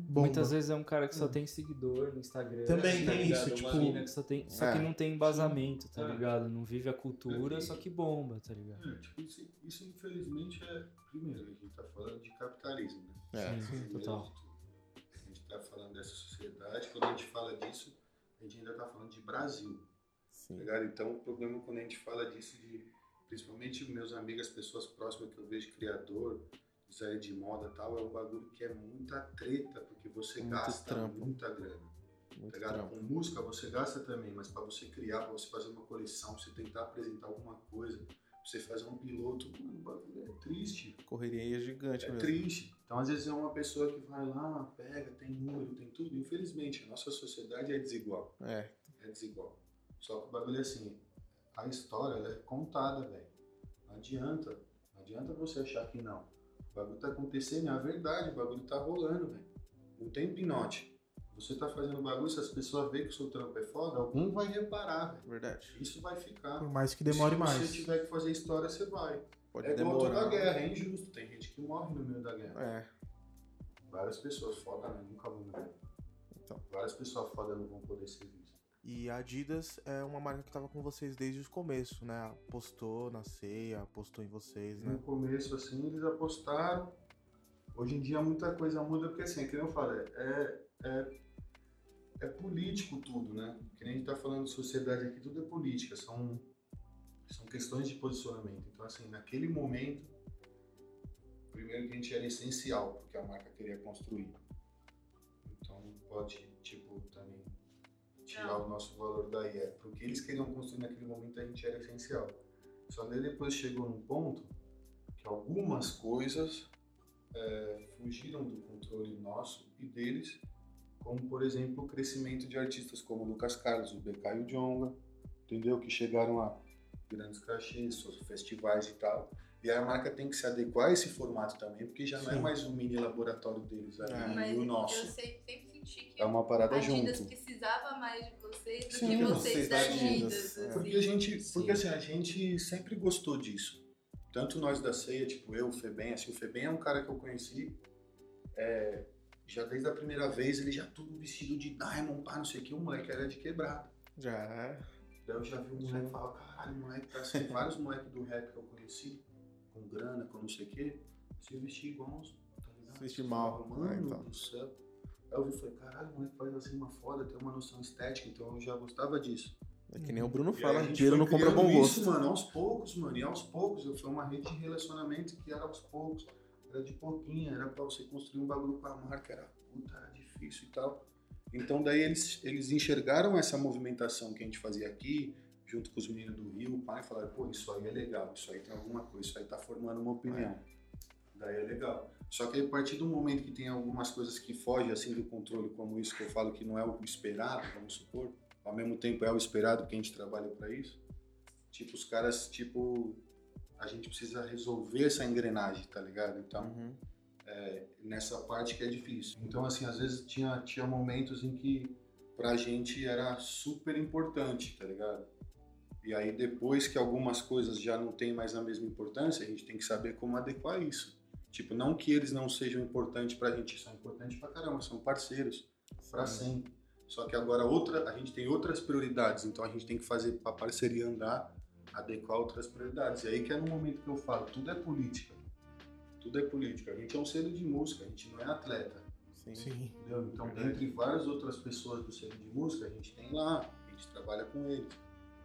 bomba. Muitas vezes é um cara que só tem seguidor no Instagram. Também tá tem ligado? isso, tipo- mina que só tem, só que É. não tem embasamento, tá É. ligado? Não vive a cultura, É. só que bomba, tá ligado? É, tipo, isso, isso, infelizmente é. Primeiro, a gente tá falando de capitalismo, né? É. Sim, total. tudo. A gente tá falando dessa sociedade, quando a gente fala disso, a gente ainda tá falando de Brasil. Tá Sim. ligado? Então, o problema quando a gente fala disso, de, principalmente meus amigos, as pessoas próximas que eu vejo, criador, design de moda e tal, é um bagulho que é muita treta, porque você Muito gasta trampo. muita grana. Muito Tá ligado? trampo. Com música você gasta também, mas para você criar, para você fazer uma coleção, pra você tentar apresentar alguma coisa, pra você fazer um piloto, mano, o bagulho é triste. Correria é gigante É mesmo. triste. Então, às vezes, é uma pessoa que vai lá, pega, tem número, tem tudo. Infelizmente, a nossa sociedade é desigual É. é desigual. Só que o bagulho é assim, a história ela é contada, velho. Não adianta. Não adianta você achar que não. O bagulho tá acontecendo, é a verdade, o bagulho tá rolando, velho. Não tem pinote. Você tá fazendo bagulho, se as pessoas veem que o seu trampo é foda, algum vai reparar, velho. Verdade. Isso vai ficar. Por mais que demore se mais. você tiver que fazer história, você vai. Pode é igual demorar. toda a guerra, é injusto. Tem gente que morre no meio da guerra. É. Várias pessoas foda, né? Nunca vão morrer. Então. Várias pessoas foda não vão poder ser vistas. E a Adidas é uma marca que tava com vocês desde o começo, né? Apostou na ceia, apostou em vocês, né? No começo, assim, eles apostaram. Hoje em dia muita coisa muda, porque assim, que nem eu falei, é, é, é político tudo, né? Que nem a gente tá falando de sociedade aqui, tudo é política, são, são questões de posicionamento. Então, assim, naquele momento, primeiro que a gente era essencial, porque a marca queria construir. Então, pode, tirar o nosso valor daí. É, porque eles queriam construir naquele momento, a gente era essencial. Só que depois chegou num ponto que algumas coisas é, fugiram do controle nosso e deles, como por exemplo o crescimento de artistas como o Lucas Carlos, o BK e o Jonga, entendeu? Que chegaram a grandes cachês, festivais e tal. E a marca tem que se adequar a esse formato também, porque já não é Sim. mais o mini laboratório deles ali É. e o eu nosso. sempre, sempre senti que É uma parada a Adidas junto. precisava mais de vocês do Sim, que vocês vocês da da Adidas. Adidas, é. assim. Porque a gente, Sim. porque assim, a gente sempre gostou disso. Tanto nós da ceia, tipo eu, o Febem, assim, o Febem é um cara que eu conheci é, já desde a primeira vez, ele já tudo vestido de diamond, pá, não sei o que, o moleque era de quebrada. Já é. Daí eu já vi um moleque falar, caralho, moleque, tá assim, vários moleques do rap que eu conheci, com grana, com não sei o que, se vestir igual uns, tá ligado? Se vestir mal, falava, Mano né, então. do céu. Aí eu vi e falei, caralho, o moleque faz assim uma foda, tem uma noção estética, então eu já gostava disso. É que nem o Bruno aí fala, a gente dinheiro não compra bom gosto. Isso, mano, aos poucos, mano. E aos poucos, eu foi uma rede de relacionamento que era aos poucos. Era de pouquinho, era pra você construir um bagulho com a marca, era puta, era difícil e tal. Então daí eles, eles enxergaram essa movimentação que a gente fazia aqui, junto com os meninos do Rio, o pai, e falaram, pô, isso aí é legal, isso aí tem alguma coisa, isso aí tá formando uma opinião. Daí é legal. Só que a partir do momento que tem algumas coisas que fogem assim do controle, como isso que eu falo que não é o esperado, vamos supor, ao mesmo tempo é o esperado porque a gente trabalha para isso. Tipo, os caras, tipo, a gente precisa resolver essa engrenagem, tá ligado? Então, Uhum. é, nessa parte que é difícil. Então, assim, às vezes tinha, tinha momentos em que pra gente era super importante, tá ligado? E aí depois que algumas coisas já não têm mais a mesma importância, a gente tem que saber como adequar isso. Tipo, não que eles não sejam importantes pra gente, são importantes pra caramba, são parceiros pra sempre. Só que agora outra, a gente tem outras prioridades, então a gente tem que fazer a parceria andar, adequar outras prioridades. E aí que é no momento que eu falo, tudo é política. Tudo é política. A gente é um selo de música, a gente não é atleta. Sim. Sim. Entendeu? Então, dentre várias outras pessoas do selo de música, a gente tem lá, a gente trabalha com eles.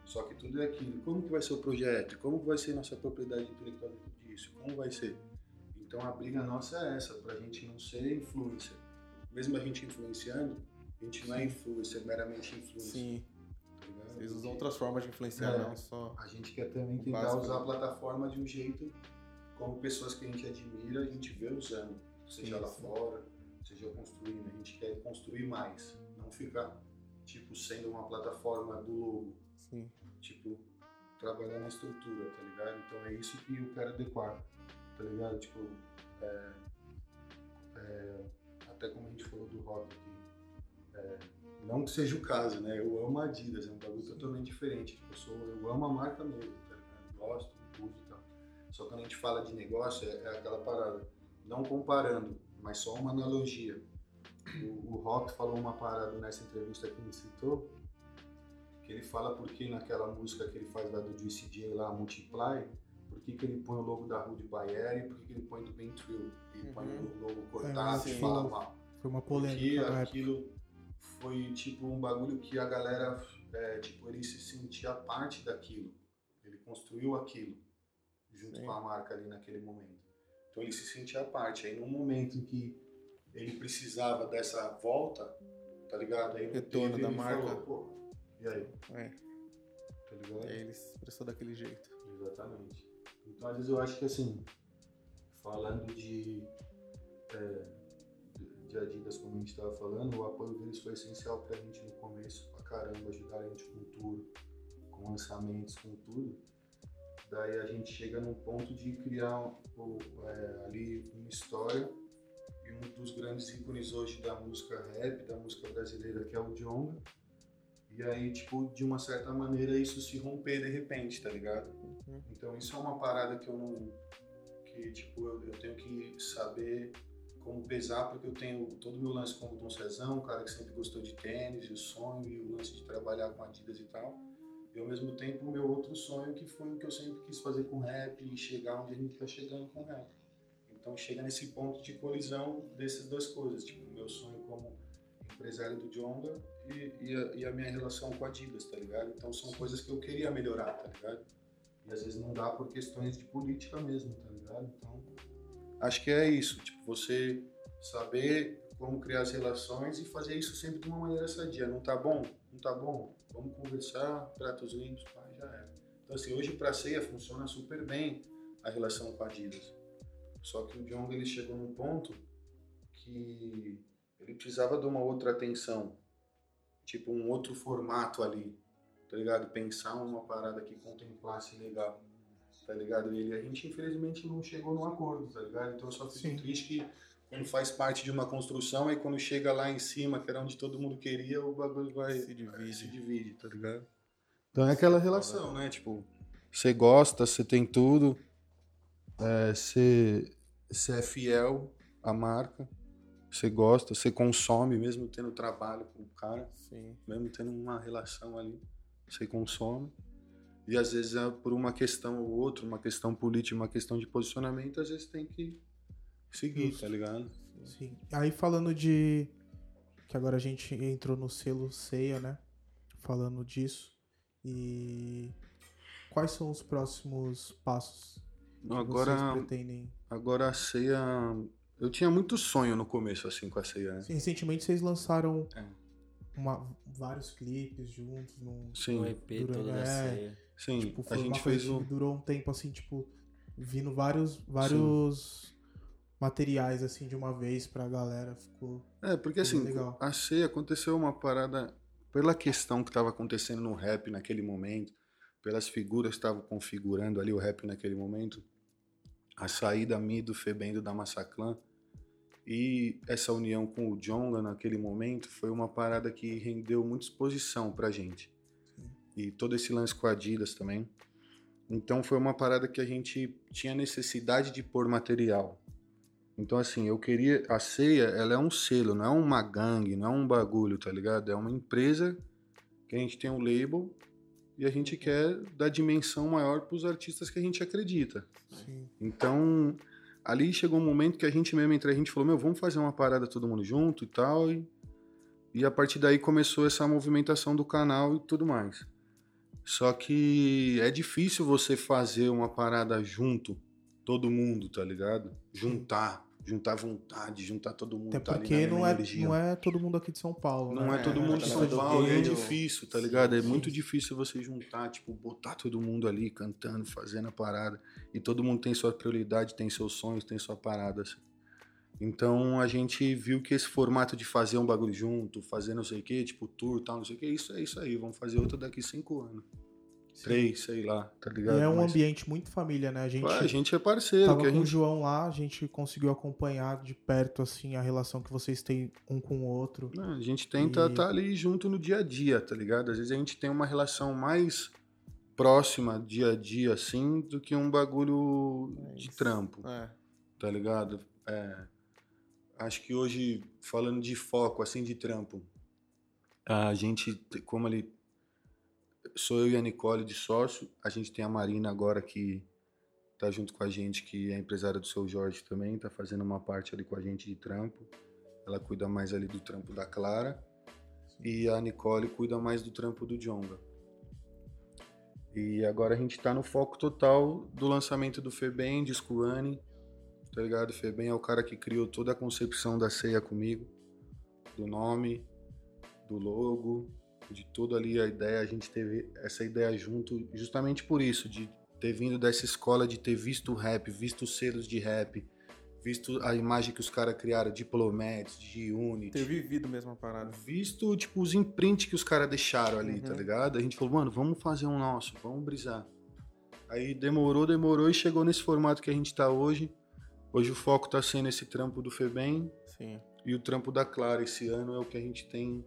Só que tudo é aquilo. Como que vai ser o projeto? Como que vai ser nossa propriedade intelectual dentro disso? Como vai ser? Então, a briga nossa é essa, pra gente não ser influencer. Mesmo a gente influenciando, a gente não é influencer, meramente influencer. Sim. tá? Vocês usam outras formas de influenciar, É. não só. A gente quer também tentar Básico, usar a plataforma de um jeito como pessoas que a gente admira, a gente vê usando. Seja Sim, lá sim. fora, seja construindo. A gente quer construir mais. Não ficar, tipo, sendo uma plataforma do logo. Sim. Tipo, trabalhar na estrutura, tá ligado? Então é isso que eu quero adequar, tá ligado? Tipo, é, é, até como a gente falou do rock aqui, é, não que seja o caso, né? Eu amo a Adidas, é um bagulho totalmente diferente. Tipo, eu, sou, eu amo a marca mesmo, tá ligado? Gosto, uso e tal. Só que quando a gente fala de negócio, é, é aquela parada. Não comparando, mas só uma analogia. O, o Rock falou uma parada nessa entrevista que me citou, que ele fala porque naquela música que ele faz da do Juicy J lá, Multiply, que, que ele põe o logo da Rude Bayer e por que, que ele põe do Ben Trill? E põe o logo cortado sim. e fala mal. Foi uma Porque polêmica época. aquilo foi tipo um bagulho que a galera, é, tipo, ele se sentia parte daquilo. Ele construiu aquilo junto Sim. com a marca ali naquele momento. Então ele se sentia parte. Aí no momento em que ele precisava dessa volta, tá ligado? Aí Retorno teve, da ele marca. Falou, Pô, e aí? É. Tá ligado? E aí ele se expressou daquele jeito. Exatamente. Então, às vezes, eu acho que, assim, falando de, é, Adidas, como a gente estava falando, o apoio deles foi essencial pra gente no começo, pra caramba, ajudar a gente com tour, com lançamentos, com tudo. Daí a gente chega num ponto de criar é, ali uma história e um dos grandes ícones hoje da música rap, da música brasileira, que é o Djonga. E aí, tipo, de uma certa maneira, isso se romper de repente, tá ligado? Então isso é uma parada que eu não. que tipo, eu, eu tenho que saber como pesar, porque eu tenho todo o meu lance como Tom Cezão, um cara que sempre gostou de tênis, e o sonho, e o lance de trabalhar com Adidas e tal. E ao mesmo tempo o meu outro sonho, que foi o que eu sempre quis fazer com rap e chegar onde a gente tá chegando com rap. Então chega nesse ponto de colisão dessas duas coisas, tipo, o meu sonho como empresário do Jonga e, e, e a minha relação com a Adidas, tá ligado? Então são coisas que eu queria melhorar, tá ligado? E às vezes não dá por questões de política mesmo, tá ligado? Então, acho que é isso, tipo, você saber como criar as relações e fazer isso sempre de uma maneira sadia. Não tá bom? Não tá bom? Vamos conversar, pratos limpos, pá, já era. Então, assim, hoje pra ceia funciona super bem a relação com a Adidas. Só que o Jong, ele chegou num ponto que ele precisava de uma outra atenção, tipo um outro formato ali, tá ligado? Pensar uma parada que contemplasse legal, tá ligado? E a gente infelizmente não chegou num acordo, tá ligado? Então eu só fico Sim. triste que quando faz parte de uma construção e quando chega lá em cima, que era onde todo mundo queria, o bagulho vai Se divide. se divide, tá ligado? Então é aquela relação, né? Tipo, você gosta, você tem tudo, é, você, você é fiel à marca, você gosta, você consome, mesmo tendo trabalho com o cara, Sim. mesmo tendo uma relação ali, você consome. E às vezes é por uma questão ou outra, uma questão política, uma questão de posicionamento, às vezes tem que seguir, Justo. tá ligado? Sim. Aí falando de. Que agora a gente entrou no selo ceia, né? Falando disso. E. Quais são os próximos passos que Agora, vocês pretendem? agora a ceia. Eu tinha muito sonho no começo, assim, com a ceia, né? Sim, recentemente vocês lançaram É. uma- vários clipes juntos num. Sim. Um EP Durante- todo da é. ceia. Sim, Tipo, a gente coisa fez um. que durou um tempo assim, tipo, vindo vários, vários materiais assim de uma vez pra galera. Ficou. É, porque assim, legal. a ceia aconteceu uma parada pela questão que estava acontecendo no rap naquele momento, pelas figuras que estavam configurando ali o rap naquele momento. A saída minha e do Febem do da Massaclan E essa união com o Jonga naquele momento foi uma parada que rendeu muita exposição pra gente. E todo esse lance com a Adidas também. Então foi uma parada que a gente tinha necessidade de pôr material. Então assim, eu queria a ceia, ela é um selo, não é uma gangue, não é um bagulho, tá ligado? É uma empresa que a gente tem um label e a gente quer dar dimensão maior para os artistas que a gente acredita. Sim. Então, ali chegou um momento que a gente mesmo entre a gente falou, meu, vamos fazer uma parada todo mundo junto e tal. E, e a partir daí começou essa movimentação do canal e tudo mais. Só que é difícil você fazer uma parada junto, todo mundo, tá ligado? Juntar, juntar vontade, juntar todo mundo. Até tá porque não é, energia. não é todo mundo aqui de São Paulo, Não né? é todo É, mundo de São também do Paulo, é Rio. difícil, tá ligado? É muito difícil você juntar, tipo, botar todo mundo ali cantando, fazendo a parada. E todo mundo tem sua prioridade, tem seus sonhos, tem sua parada. assim. Então a gente viu que esse formato de fazer um bagulho junto, fazer não sei o quê, tipo tour tal, não sei o quê, isso é isso aí. Vamos fazer outra daqui cinco anos. Três, sei lá, tá E ligado? é um Mas- ambiente muito família, né? A gente, Ué, a gente é parceiro, tava que a com o gente João lá, a gente conseguiu acompanhar de perto, assim, a relação que vocês têm um com o outro. Não, a gente tenta E- estar ali junto no dia a dia, tá ligado? Às vezes a gente tem uma relação mais próxima, dia a dia, assim, do que um bagulho de Mas- trampo, É. tá ligado? É, acho que hoje, falando de foco, assim, de trampo, a gente, te- como ele. Sou eu e a Nicole de sócio, a gente tem a Marina agora que tá junto com a gente, que é empresária do seu Jorge também, tá fazendo uma parte ali com a gente de trampo. Ela cuida mais ali do trampo da Clara. E a Nicole cuida mais do trampo do Jonga. E agora a gente tá no foco total do lançamento do Febem, disco Anne. Tá ligado? Febem é o cara que criou toda a concepção da ceia comigo. Do nome, do logo, de tudo ali a ideia. A gente teve essa ideia junto justamente por isso, de ter vindo dessa escola, de ter visto o rap, visto os selos de rap, visto a imagem que os caras criaram, Diplomats, de Unity Ter vivido mesmo a parada. visto, tipo, os imprints que os caras deixaram ali, Uhum. tá ligado? A gente falou, mano, vamos fazer um nosso, vamos brisar. Aí demorou, demorou e chegou nesse formato que a gente tá hoje. Hoje o foco tá sendo esse trampo do Febem Sim. e o trampo da Clara. Esse ano é o que a gente tem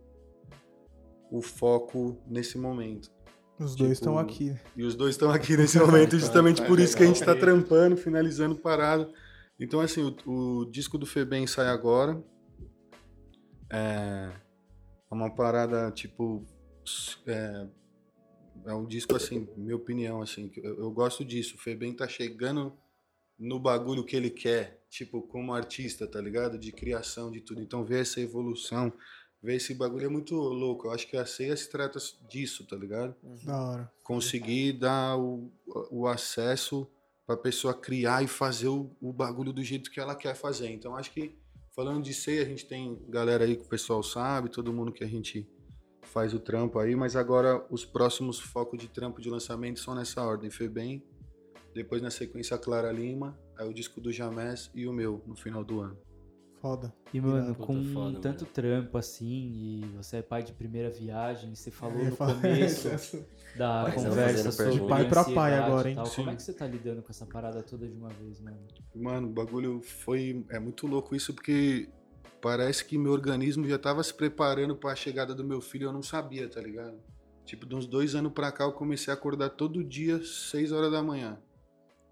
o foco nesse momento. Os dois Tipo, estão aqui. E os dois estão aqui nesse momento, justamente por isso que a gente tá legal. trampando, finalizando parada. Então, assim, o, o disco do Febem sai agora. É, é uma parada, tipo. É, é um disco, assim, minha opinião, assim, que eu, eu gosto disso. O Febem tá chegando no bagulho que ele quer, tipo, como artista, tá ligado? De criação, de tudo. Então, ver essa evolução, ver esse bagulho é muito louco. Eu acho que a ceia se trata disso, tá ligado? Da hora. conseguir dar o, o acesso para a pessoa criar e fazer o, o bagulho do jeito que ela quer fazer. Então, acho que, falando de ceia, a gente tem galera aí que o pessoal sabe, todo mundo que a gente faz o trampo aí, mas agora os próximos focos de trampo de lançamento são nessa ordem: Febem, depois na sequência a Clara Lima, aí o disco do Jamés e o meu no final do ano. Foda. E, mano, Puta, com foda, tanto trampo assim, e você é pai de primeira viagem, você falou no começo (laughs) da Mas conversa sobre. De pai pra pai agora, hein? Como é que você tá lidando com essa parada toda de uma vez, mano? Mano, o bagulho foi. É muito louco isso, porque parece que meu organismo já tava se preparando para a chegada do meu filho, eu não sabia, tá ligado? Tipo, de uns dois anos pra cá, eu comecei a acordar todo dia, seis horas da manhã.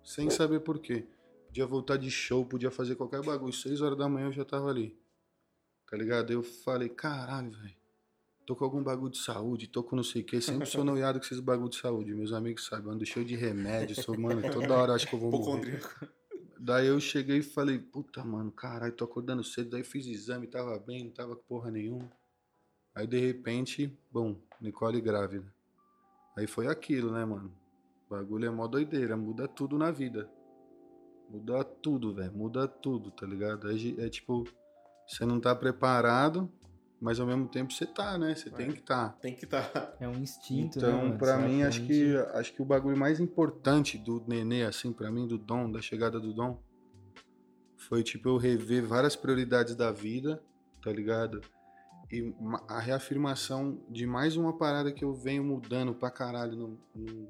Sem saber por quê. Podia voltar de show, podia fazer qualquer bagulho. Seis horas da manhã eu já tava ali. Tá ligado? Eu falei, caralho, velho. Tô com algum bagulho de saúde, tô com não sei o quê. Sempre sou noiado com esses bagulho de saúde. Meus amigos sabem, ando cheio de remédio. Sou, mano, toda hora acho que eu vou morrer. Daí eu cheguei e falei, puta, mano, caralho, tô acordando cedo. Daí fiz exame, tava bem, não tava com porra nenhuma. Aí de repente, bom, Nicole grávida. Aí foi aquilo, né, mano? O bagulho é mó doideira, muda tudo na vida. Muda tudo, velho, muda tudo, tá ligado? É, é tipo, você não tá preparado, mas ao mesmo tempo você tá, né? Você tem que tá. Tem que estar. É um instinto, né, Então, mano? pra mim, acho que, acho que o bagulho mais importante do Nenê, assim, pra mim, do Dom, da chegada do Dom, foi, tipo, eu rever várias prioridades da vida, tá ligado? E a reafirmação de mais uma parada que eu venho mudando pra caralho no- no-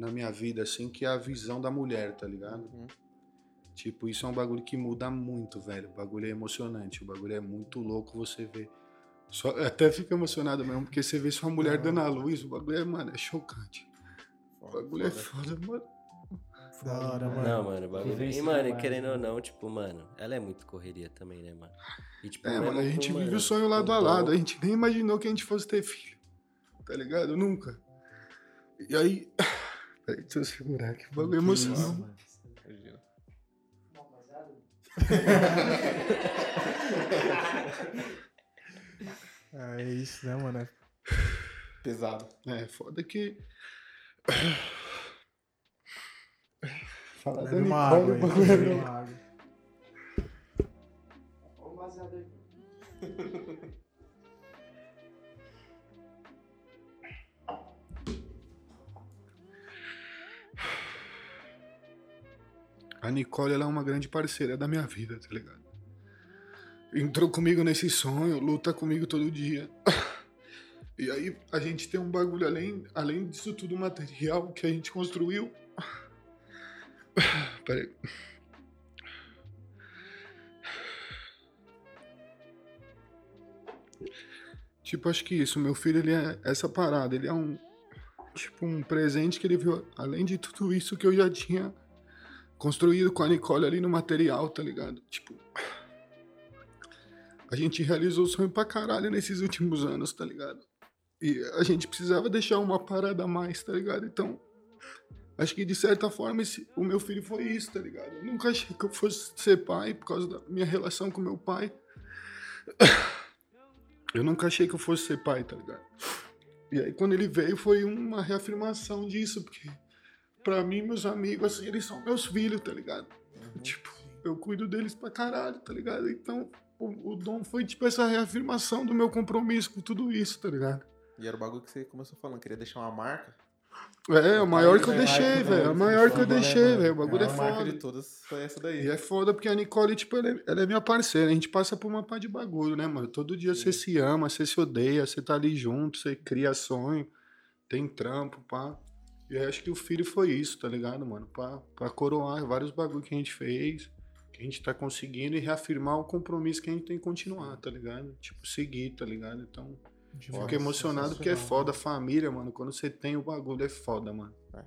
na minha vida, assim, que é a visão da mulher, tá ligado? Uhum. Tipo, isso é um bagulho que muda muito, velho. O bagulho é emocionante, o bagulho é muito louco você ver. Só, até fica emocionado mesmo, porque você vê sua mulher dando a luz, o bagulho é, mano, é chocante. O bagulho é foda, mano. Da hora, mano. Não, mano, o bagulho. Vivência E, mano, demais, querendo ou não, tipo, mano, ela é muito correria também, né, mano? E, tipo, É, mesmo mano, a gente vive mano, o sonho lado a lado. A gente nem imaginou que a gente fosse ter filho. Tá ligado? Nunca. E aí. Peraí, deixa eu segurar bagulho é Imagina. (laughs) É isso, né, mano? Pesado. É, foda que. Fala da Bebe uma água aí. uma água. A Nicole, ela é uma grande parceira da minha vida, tá ligado? Entrou comigo nesse sonho, luta comigo todo dia. E aí, a gente tem um bagulho além, além disso tudo material que a gente construiu. Peraí. Tipo, acho que isso, meu filho, ele é essa parada, ele é um, tipo, um presente que ele viu, além de tudo isso que eu já tinha construído com a Nicole ali no material, tá ligado? Tipo, a gente realizou o sonho pra caralho nesses últimos anos, tá ligado? E a gente precisava deixar uma parada a mais, tá ligado? Então, acho que de certa forma esse- o meu filho foi isso, tá ligado? Eu nunca achei que eu fosse ser pai por causa da minha relação com meu pai. Eu nunca achei que eu fosse ser pai, tá ligado? E aí quando ele veio foi uma reafirmação disso, porque pra mim, meus amigos, assim, eles são meus filhos, tá ligado? Tipo, eu cuido deles pra caralho, tá ligado? Então, o, o dom foi tipo essa reafirmação do meu compromisso com tudo isso, tá ligado? E era o bagulho que você começou falando, queria deixar uma marca. É, o maior que eu É, deixei, marca, velho. né? A maior que eu deixei, velho. O bagulho é, a marca foda. de todas foi essa daí. E é foda porque a Nicole, tipo, ela é, ela é minha parceira. A gente passa por uma pá de bagulho, né, mano? Todo dia você se ama, você se odeia, você tá ali junto, você cria sonho, tem trampo, pá. E acho que o filho foi isso, tá ligado, mano? Pra, pra coroar vários bagulho que a gente fez, que a gente tá conseguindo e reafirmar o compromisso que a gente tem que continuar, tá ligado? Tipo, seguir, tá ligado? Então, Demais, fico emocionado porque é foda, família, mano. Quando você tem o bagulho, é foda, mano. É.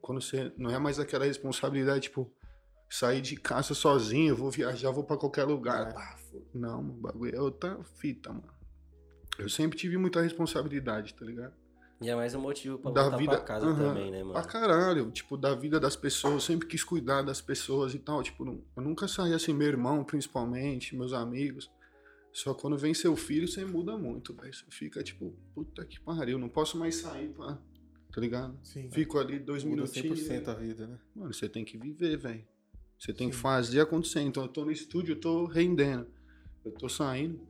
Quando você. Não é mais aquela responsabilidade, tipo, sair de casa sozinho, vou viajar, vou pra qualquer lugar. É. Foda. não, o bagulho é outra fita, mano. Eu sempre tive muita responsabilidade, tá ligado? E é mais um motivo pra da voltar vida. pra casa também, né, Pra mano? caralho, tipo, da vida das pessoas. Eu sempre quis cuidar das pessoas e tal. Tipo, não- eu nunca saí assim, meu irmão, principalmente, meus amigos. Só quando vem seu filho, você muda muito, velho. Você fica tipo, puta que pariu, não posso mais sair, pá. Tá ligado? Sim. Fico ali dois Muda minutinhos. 100% a vida, né? Mano, você tem que viver, velho. Você tem que Sim. fazer acontecer. Então eu tô no estúdio, eu tô rendendo. Eu tô saindo.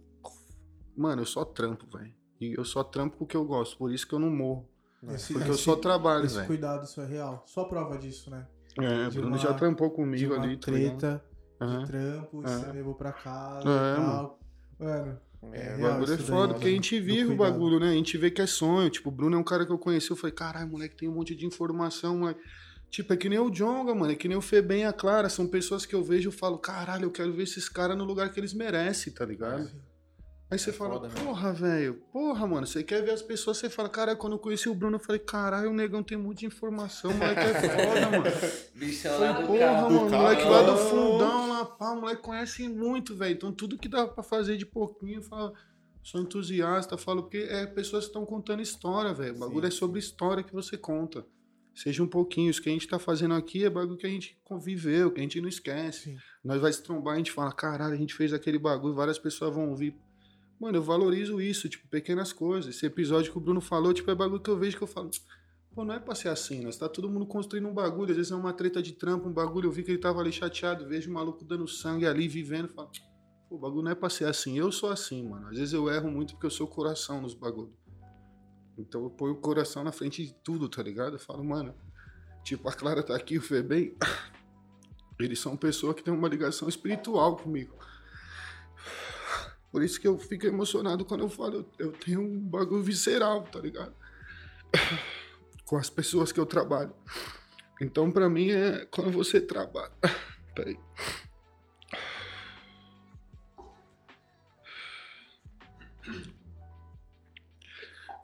Mano, eu só trampo, velho. E eu só trampo porque eu gosto. Por isso que eu não morro. Esse- Porque eu esse- só trabalho, Esse velho. cuidado seu é real. Só prova disso, né? É, o de Bruno uma- já trampou De comigo uma ali, tá treta Aham. de trampo, e É. você levou pra casa É, e tal. Mano, É, É, O bagulho é isso daí, foda, né, porque a gente vive o bagulho, né? A gente vê que é sonho. Tipo, o Bruno é um cara que eu conheci, eu falei, caralho, moleque, tem um monte de informação, moleque. Tipo, é que nem o Jonga, mano, é que nem o Febem e a Clara. São pessoas que eu vejo e falo, caralho, eu quero ver esses caras no lugar que eles merecem, tá ligado? Aí você É fala, foda, né? porra, velho, porra, mano, você quer ver as pessoas, você fala, cara, quando eu conheci o Bruno, eu falei, caralho, o negão tem de informação, o moleque é (laughs) foda, mano. Bichão Falei, lá do porra, carro. mano, o carro. moleque lá do fundão, lá, pá, o moleque conhece muito, velho. Então tudo que dá pra fazer de pouquinho, eu falo, sou entusiasta, falo, porque é pessoas que estão contando história, velho. O bagulho Sim, é sobre história que você conta. Seja um pouquinho, isso que a gente tá fazendo aqui é bagulho que a gente conviveu, que a gente não esquece. Sim. Nós vai se trombar, a gente fala, caralho, a gente fez aquele bagulho, várias pessoas vão ouvir. Mano, eu valorizo isso, tipo, pequenas coisas. Esse episódio que o Bruno falou, tipo, é bagulho que eu vejo que eu falo, pô, não é pra ser assim, nós tá todo mundo construindo um bagulho, às vezes é uma treta de trampo, um bagulho, eu vi que ele tava ali chateado, vejo o maluco dando sangue ali, vivendo, falo, pô, o bagulho não é pra ser assim. Eu sou assim, mano. Às vezes eu erro muito porque eu sou coração nos bagulhos. Então eu ponho o coração na frente de tudo, tá ligado? Eu falo, mano, tipo, a Clara tá aqui, o Febem, eles são pessoas que têm uma ligação espiritual comigo. Por isso que eu fico emocionado quando eu falo, eu, eu tenho um bagulho visceral, tá ligado? (sighs) Com as pessoas que eu trabalho. Então, pra mim, é quando você trabalha (sighs) Peraí.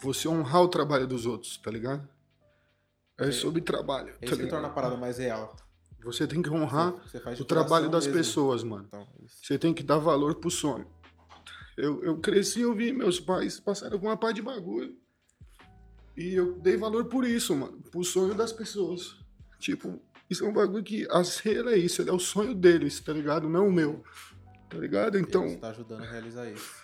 Você honrar o trabalho dos outros, tá ligado? É É- sobre trabalho, É tá isso que torna a parada mais real. Você tem que honrar o trabalho das mesmo. pessoas, mano. Então. Você tem que dar valor pro sonho. Eu, eu cresci, eu vi meus pais passando com uma pá de bagulho. E eu dei valor por isso, mano. Pro sonho das pessoas. Tipo, isso é um bagulho que a cera é isso, é o sonho deles, tá ligado? Não o meu. Tá ligado? Então, Você tá ajudando a realizar isso.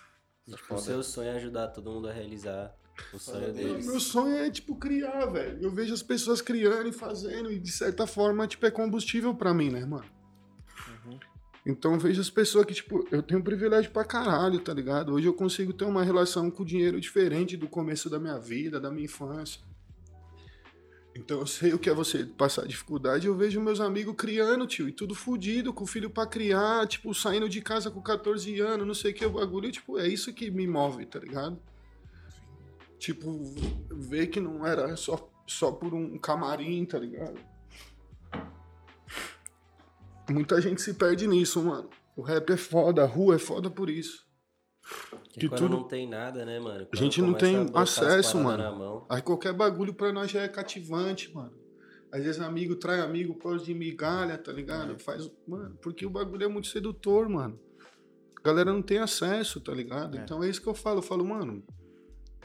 É O seu sonho é ajudar todo mundo a realizar o sonho deles. deles. meu sonho é, tipo, criar, velho. Eu vejo as pessoas criando e fazendo, e de certa forma, tipo, é combustível pra mim, né, mano? Então eu vejo as pessoas que, tipo, eu tenho privilégio pra caralho, tá ligado? Hoje eu consigo ter uma relação com o dinheiro diferente do começo da minha vida, da minha infância. Então eu sei o que é você passar dificuldade. Eu vejo meus amigos criando, tio, e tudo fudido, com filho pra criar, tipo, saindo de casa com 14 anos, não sei o que, o bagulho, tipo, é isso que me move, tá ligado? Tipo, ver que não era só, só por um camarim, tá ligado? Muita gente se perde nisso, mano. O rap é foda, a rua é foda por isso. Que quando tudo- não tem nada, né, mano? A gente Quando não tem acesso, mano. Aí qualquer bagulho pra nós já é cativante, mano. Às vezes amigo trai amigo causa de migalha, tá ligado? Faz, mano, porque o bagulho é muito sedutor, mano. A galera não tem acesso, tá ligado? É. Então é isso que eu falo. Eu falo, mano,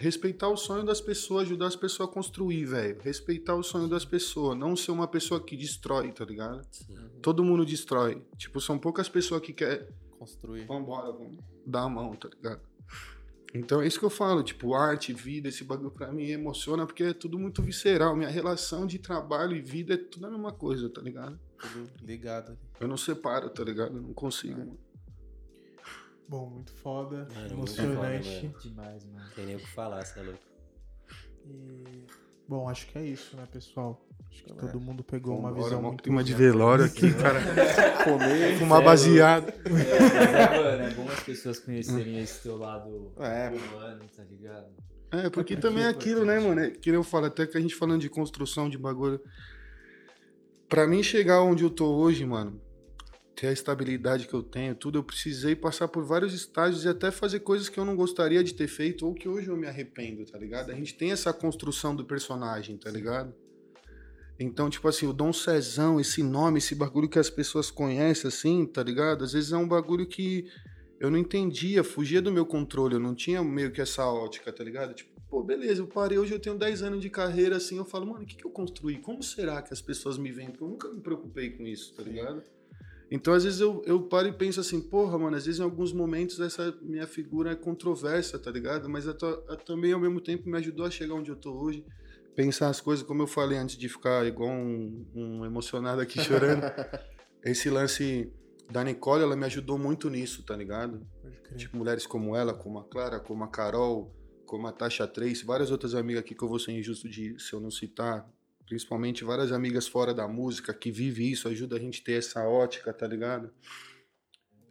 respeitar o sonho das pessoas, ajudar as pessoas a construir, velho. Respeitar o sonho das pessoas, não ser uma pessoa que destrói, tá ligado? sim. Todo mundo destrói. Tipo, são poucas pessoas que querem Construir. vambora, vamos dar a mão, tá ligado? Então é isso que eu falo, tipo, arte, vida, esse bagulho pra mim emociona porque é tudo muito visceral. Minha relação de trabalho e vida é tudo a mesma coisa, tá ligado? Tudo ligado. Eu não separo, tá ligado? Eu não consigo, mano. Bom, muito foda, Mano, muito emocionante. foda, mano. Demais, mano. Não tem nem o que falar, você é louco. E, bom, acho que é isso, né, pessoal? Acho que É. todo mundo pegou uma visão mó muito clima de velório aqui, (laughs) cara. Comer. Fumar baseado. Mas é, mano, é bom as pessoas conhecerem esse teu lado É. humano, tá ligado? É, porque também é aquilo, né, mano? É, que nem eu falo, até que a gente falando de construção de bagulho. Pra mim chegar onde eu tô hoje, mano, ter a estabilidade que eu tenho, tudo, eu precisei passar por vários estágios e até fazer coisas que eu não gostaria de ter feito ou que hoje eu me arrependo, tá ligado? A gente tem essa construção do personagem, tá ligado? Então, tipo assim, o Dom Cezão, esse nome, esse bagulho que as pessoas conhecem, assim, tá ligado? Às vezes é um bagulho que eu não entendia, fugia do meu controle, eu não tinha meio que essa ótica, tá ligado? Tipo, pô, beleza, eu parei, hoje eu tenho 10 anos de carreira, assim, eu falo, mano, o que, que eu construí? Como será que as pessoas me veem? Porque eu nunca me preocupei com isso, tá ligado? Então, às vezes eu, eu paro e penso assim, porra, mano, às vezes em alguns momentos essa minha figura é controversa, tá ligado? Mas também, ao mesmo tempo, me ajudou a chegar onde eu tô hoje. Pensar as coisas, como eu falei antes de ficar igual um, um emocionado aqui (laughs) chorando. Esse lance da Nicole, ela me ajudou muito nisso, tá ligado? Tipo, mulheres como ela, como a Clara, como a Carol, como a Tasha Trace, várias outras amigas aqui que eu vou ser injusto de se eu não citar. Principalmente várias amigas fora da música que vivem isso, ajuda a gente a ter essa ótica, tá ligado?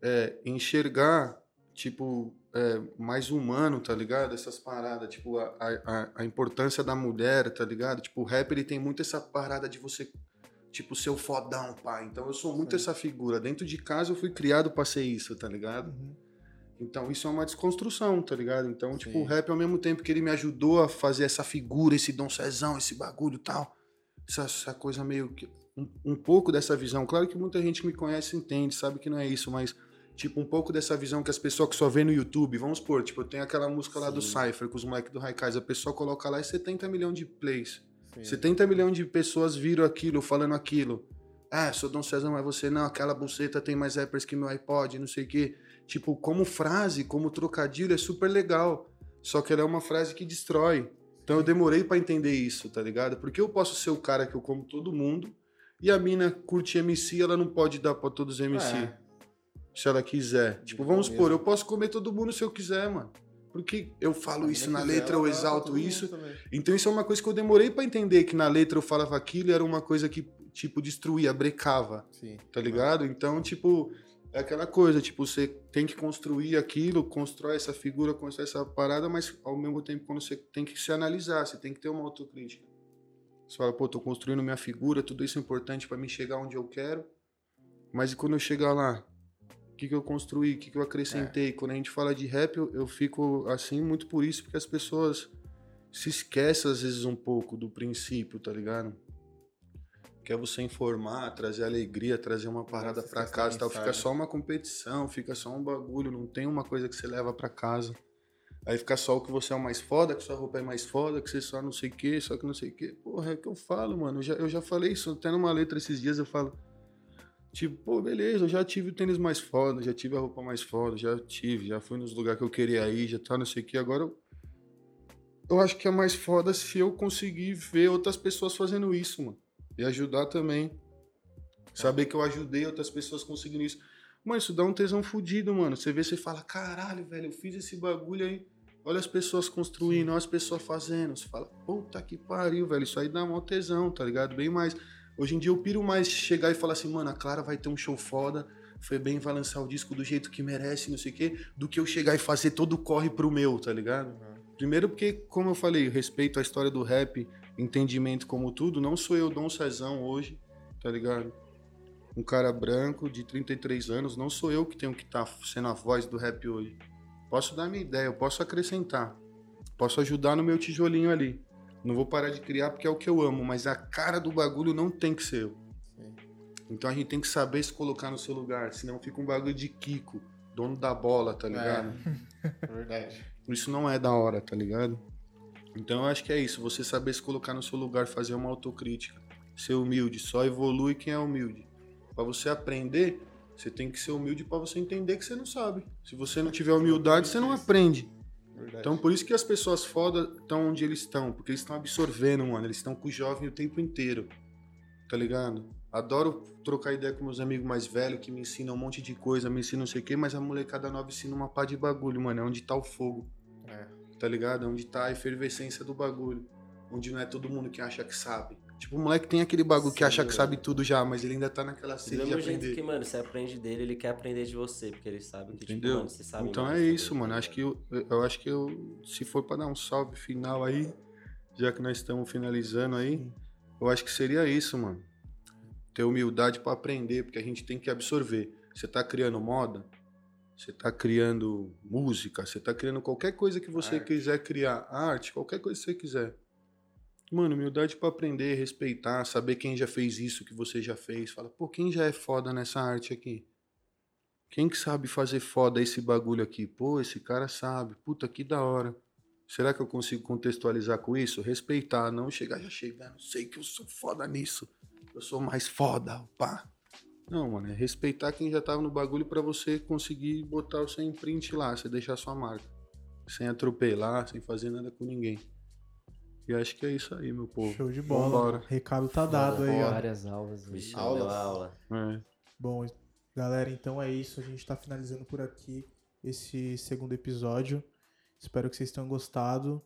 É, enxergar, tipo, é, mais humano, tá ligado? Essas paradas, tipo, a, a, a importância da mulher, tá ligado? Tipo, o rap, ele tem muito essa parada de você, tipo, ser o fodão, pai. Então eu sou muito essa figura. Dentro de casa eu fui criado pra ser isso, tá ligado? Uhum. Então isso é uma desconstrução, tá ligado? Então, tipo, Sim. o rap ao mesmo tempo que ele me ajudou a fazer essa figura, esse Dom Cezão, esse bagulho e tal. Essa, essa coisa meio que. Um, um pouco dessa visão. Claro que muita gente me conhece entende, sabe que não é isso, mas. Tipo, um pouco dessa visão que as pessoas que só vê no YouTube, vamos supor, tipo, eu tenho aquela música lá do Sim. Cypher com os moleques do Raikais, a pessoa coloca lá e 70 milhões de plays. Sim. 70 milhões de pessoas viram aquilo, falando aquilo. Ah, sou Dom César, mas você não, aquela buceta tem mais rappers que meu iPod, não sei o quê. Tipo, como frase, como trocadilho, é super legal. Só que ela é uma frase que destrói. Então eu demorei pra entender isso, tá ligado? Porque eu posso ser o cara que eu como todo mundo e a mina curte MC, ela não pode dar pra todos os MC. É. Se ela quiser. Tipo, vamos mesmo. supor, eu posso comer todo mundo se eu quiser, mano. Porque eu falo isso na letra, eu exalto isso. Então isso é uma coisa que eu demorei pra entender, que na letra eu falava aquilo e era uma coisa que, tipo, destruía, brecava, Sim. tá ligado? Então, tipo, é aquela coisa, tipo, você tem que construir aquilo, constrói essa figura, constrói essa parada, mas ao mesmo tempo quando você tem que se analisar, você tem que ter uma autocrítica. Você fala, pô, tô construindo minha figura, tudo isso é importante pra mim chegar onde eu quero. Mas e quando eu chegar lá? O que, que eu construí? O que, que eu acrescentei? Quando a gente fala de rap, eu, eu fico assim muito por isso, porque as pessoas se esquecem às vezes um pouco do princípio, tá ligado? Quer você informar, trazer alegria, trazer uma parada da casa e tal. Fica só uma competição, fica só um bagulho, não tem uma coisa que você leva pra casa. Aí fica só o que você é o mais foda, que sua roupa é mais foda, que você só não sei o que, só que não sei o que. Porra, é o que eu falo, mano. Eu já, eu já falei isso até numa letra esses dias, eu falo. Tipo, pô, beleza, eu já tive o tênis mais foda, já tive a roupa mais foda, já tive, já fui nos lugares que eu queria ir, já tá não sei o que. Agora eu, eu acho que é mais foda se eu conseguir ver outras pessoas fazendo isso, mano. E ajudar também. Saber que eu ajudei outras pessoas conseguindo isso. Mano, isso dá um tesão fudido, mano. Você vê, você fala, caralho, velho, eu fiz esse bagulho aí. Olha as pessoas construindo, olha as pessoas fazendo. Você fala, puta que pariu, velho. Isso aí dá mó tesão, tá ligado? Bem mais. Hoje em dia eu piro mais chegar e falar assim, mano, a Clara vai ter um show foda. Foi bem, vai lançar o disco do jeito que merece, não sei o quê, do que eu chegar e fazer todo o corre pro meu, tá ligado? Primeiro porque, como eu falei, respeito à história do rap, entendimento como tudo, não sou eu Dom Cezão hoje, tá ligado? Um cara branco de 33 anos, não sou eu que tenho que estar sendo a voz do rap hoje. Posso dar minha ideia, eu posso acrescentar. Posso ajudar no meu tijolinho ali. Não vou parar de criar porque é o que eu amo, mas a cara do bagulho não tem que ser eu. Sim. Então a gente tem que saber se colocar no seu lugar, senão fica um bagulho de Kiko, dono da bola, tá ligado? (laughs) É verdade. Isso não é da hora, tá ligado? Então eu acho que é isso, você saber se colocar no seu lugar, fazer uma autocrítica, ser humilde, só evolui quem é humilde. Pra você aprender, você tem que ser humilde pra você entender que você não sabe. Se você não tiver humildade, você não aprende. verdade. Então por isso que as pessoas foda estão onde eles estão, porque eles estão absorvendo, mano, eles estão com o jovem o tempo inteiro. Tá ligado? Adoro trocar ideia com meus amigos mais velhos que me ensinam um monte de coisa, me ensinam não sei o quê, mas a molecada nova ensina uma pá de bagulho, mano. É onde tá o fogo. Tá ligado? Onde tá a efervescência do bagulho. Onde não é todo mundo que acha que sabe. Tipo, o moleque tem aquele bagulho que Sim, acha que velho. sabe tudo já, mas ele ainda tá naquela sede de mesmo jeito aprender. que, mano, você aprende dele, ele quer aprender de você, porque ele sabe que, tipo, Entendeu? mano, você sabe então é isso, tá mano. ligado? Acho que eu, eu acho que eu, se for pra dar um salve final aí, já que nós estamos finalizando aí, eu acho que seria isso, mano. Ter humildade pra aprender, porque a gente tem que absorver. Você tá criando moda, você tá criando música, você tá criando qualquer coisa que você Arte. quiser criar, arte, qualquer coisa que você quiser. Mano, humildade pra aprender, respeitar, saber quem já fez isso que você já fez. Fala, pô, quem já é foda nessa arte aqui? Quem que sabe fazer foda esse bagulho aqui? Pô, esse cara sabe. Puta, que da hora. Será que eu consigo contextualizar com isso? Respeitar, não chegar já chegando. Sei que eu sou foda nisso. Eu sou mais foda, pá. Não, mano, é respeitar quem já tava no bagulho pra você conseguir botar o seu imprint lá, você deixar sua marca. Sem atropelar, sem fazer nada com ninguém. E acho que é isso aí, meu povo. Show de bola. Vambora. Recado tá dado aí, ó. Várias aulas. Aulas. deu aula. É. Bom, galera, então é isso. A gente tá finalizando por aqui esse segundo episódio. Espero que vocês tenham gostado.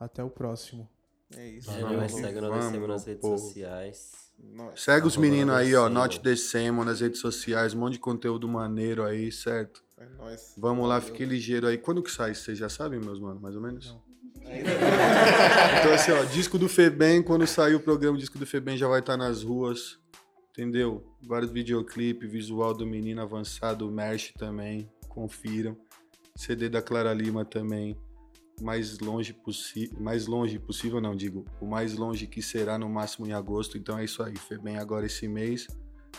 Até o próximo. É isso. É, Vamos, nós segue no vamos, Decemo nas redes povo. sociais. Nós. Segue os Arroba meninos aí, ó. Note Decemo nas redes sociais. Um monte de conteúdo maneiro aí, certo? É nóis. Vamos lá, Valeu. fique ligeiro aí. Quando que sai? Vocês já sabem, meus mano, mais ou menos? Não. (laughs) Então, assim, ó, disco do Febem, quando sair o programa, o disco do Febem já vai estar nas ruas. Entendeu? Vários videoclipes, visual do menino avançado, merch também. Confiram. CD da Clara Lima também. Mais longe possível. Mais longe possível, não, digo. O mais longe que será no máximo em agosto. Então é isso aí. Febem agora esse mês.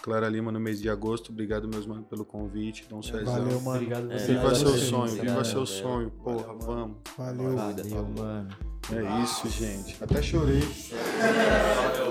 Clara Lima no mês de agosto. Obrigado, meus mano, pelo convite. Dom Cezão. Valeu, mano. Obrigado É. Viva Valeu, seu sonho, viva seu valeu. sonho, porra, Valeu, vamos. Valeu. Valeu, mano. É isso, gente. Até chorei. Foi. (laughs)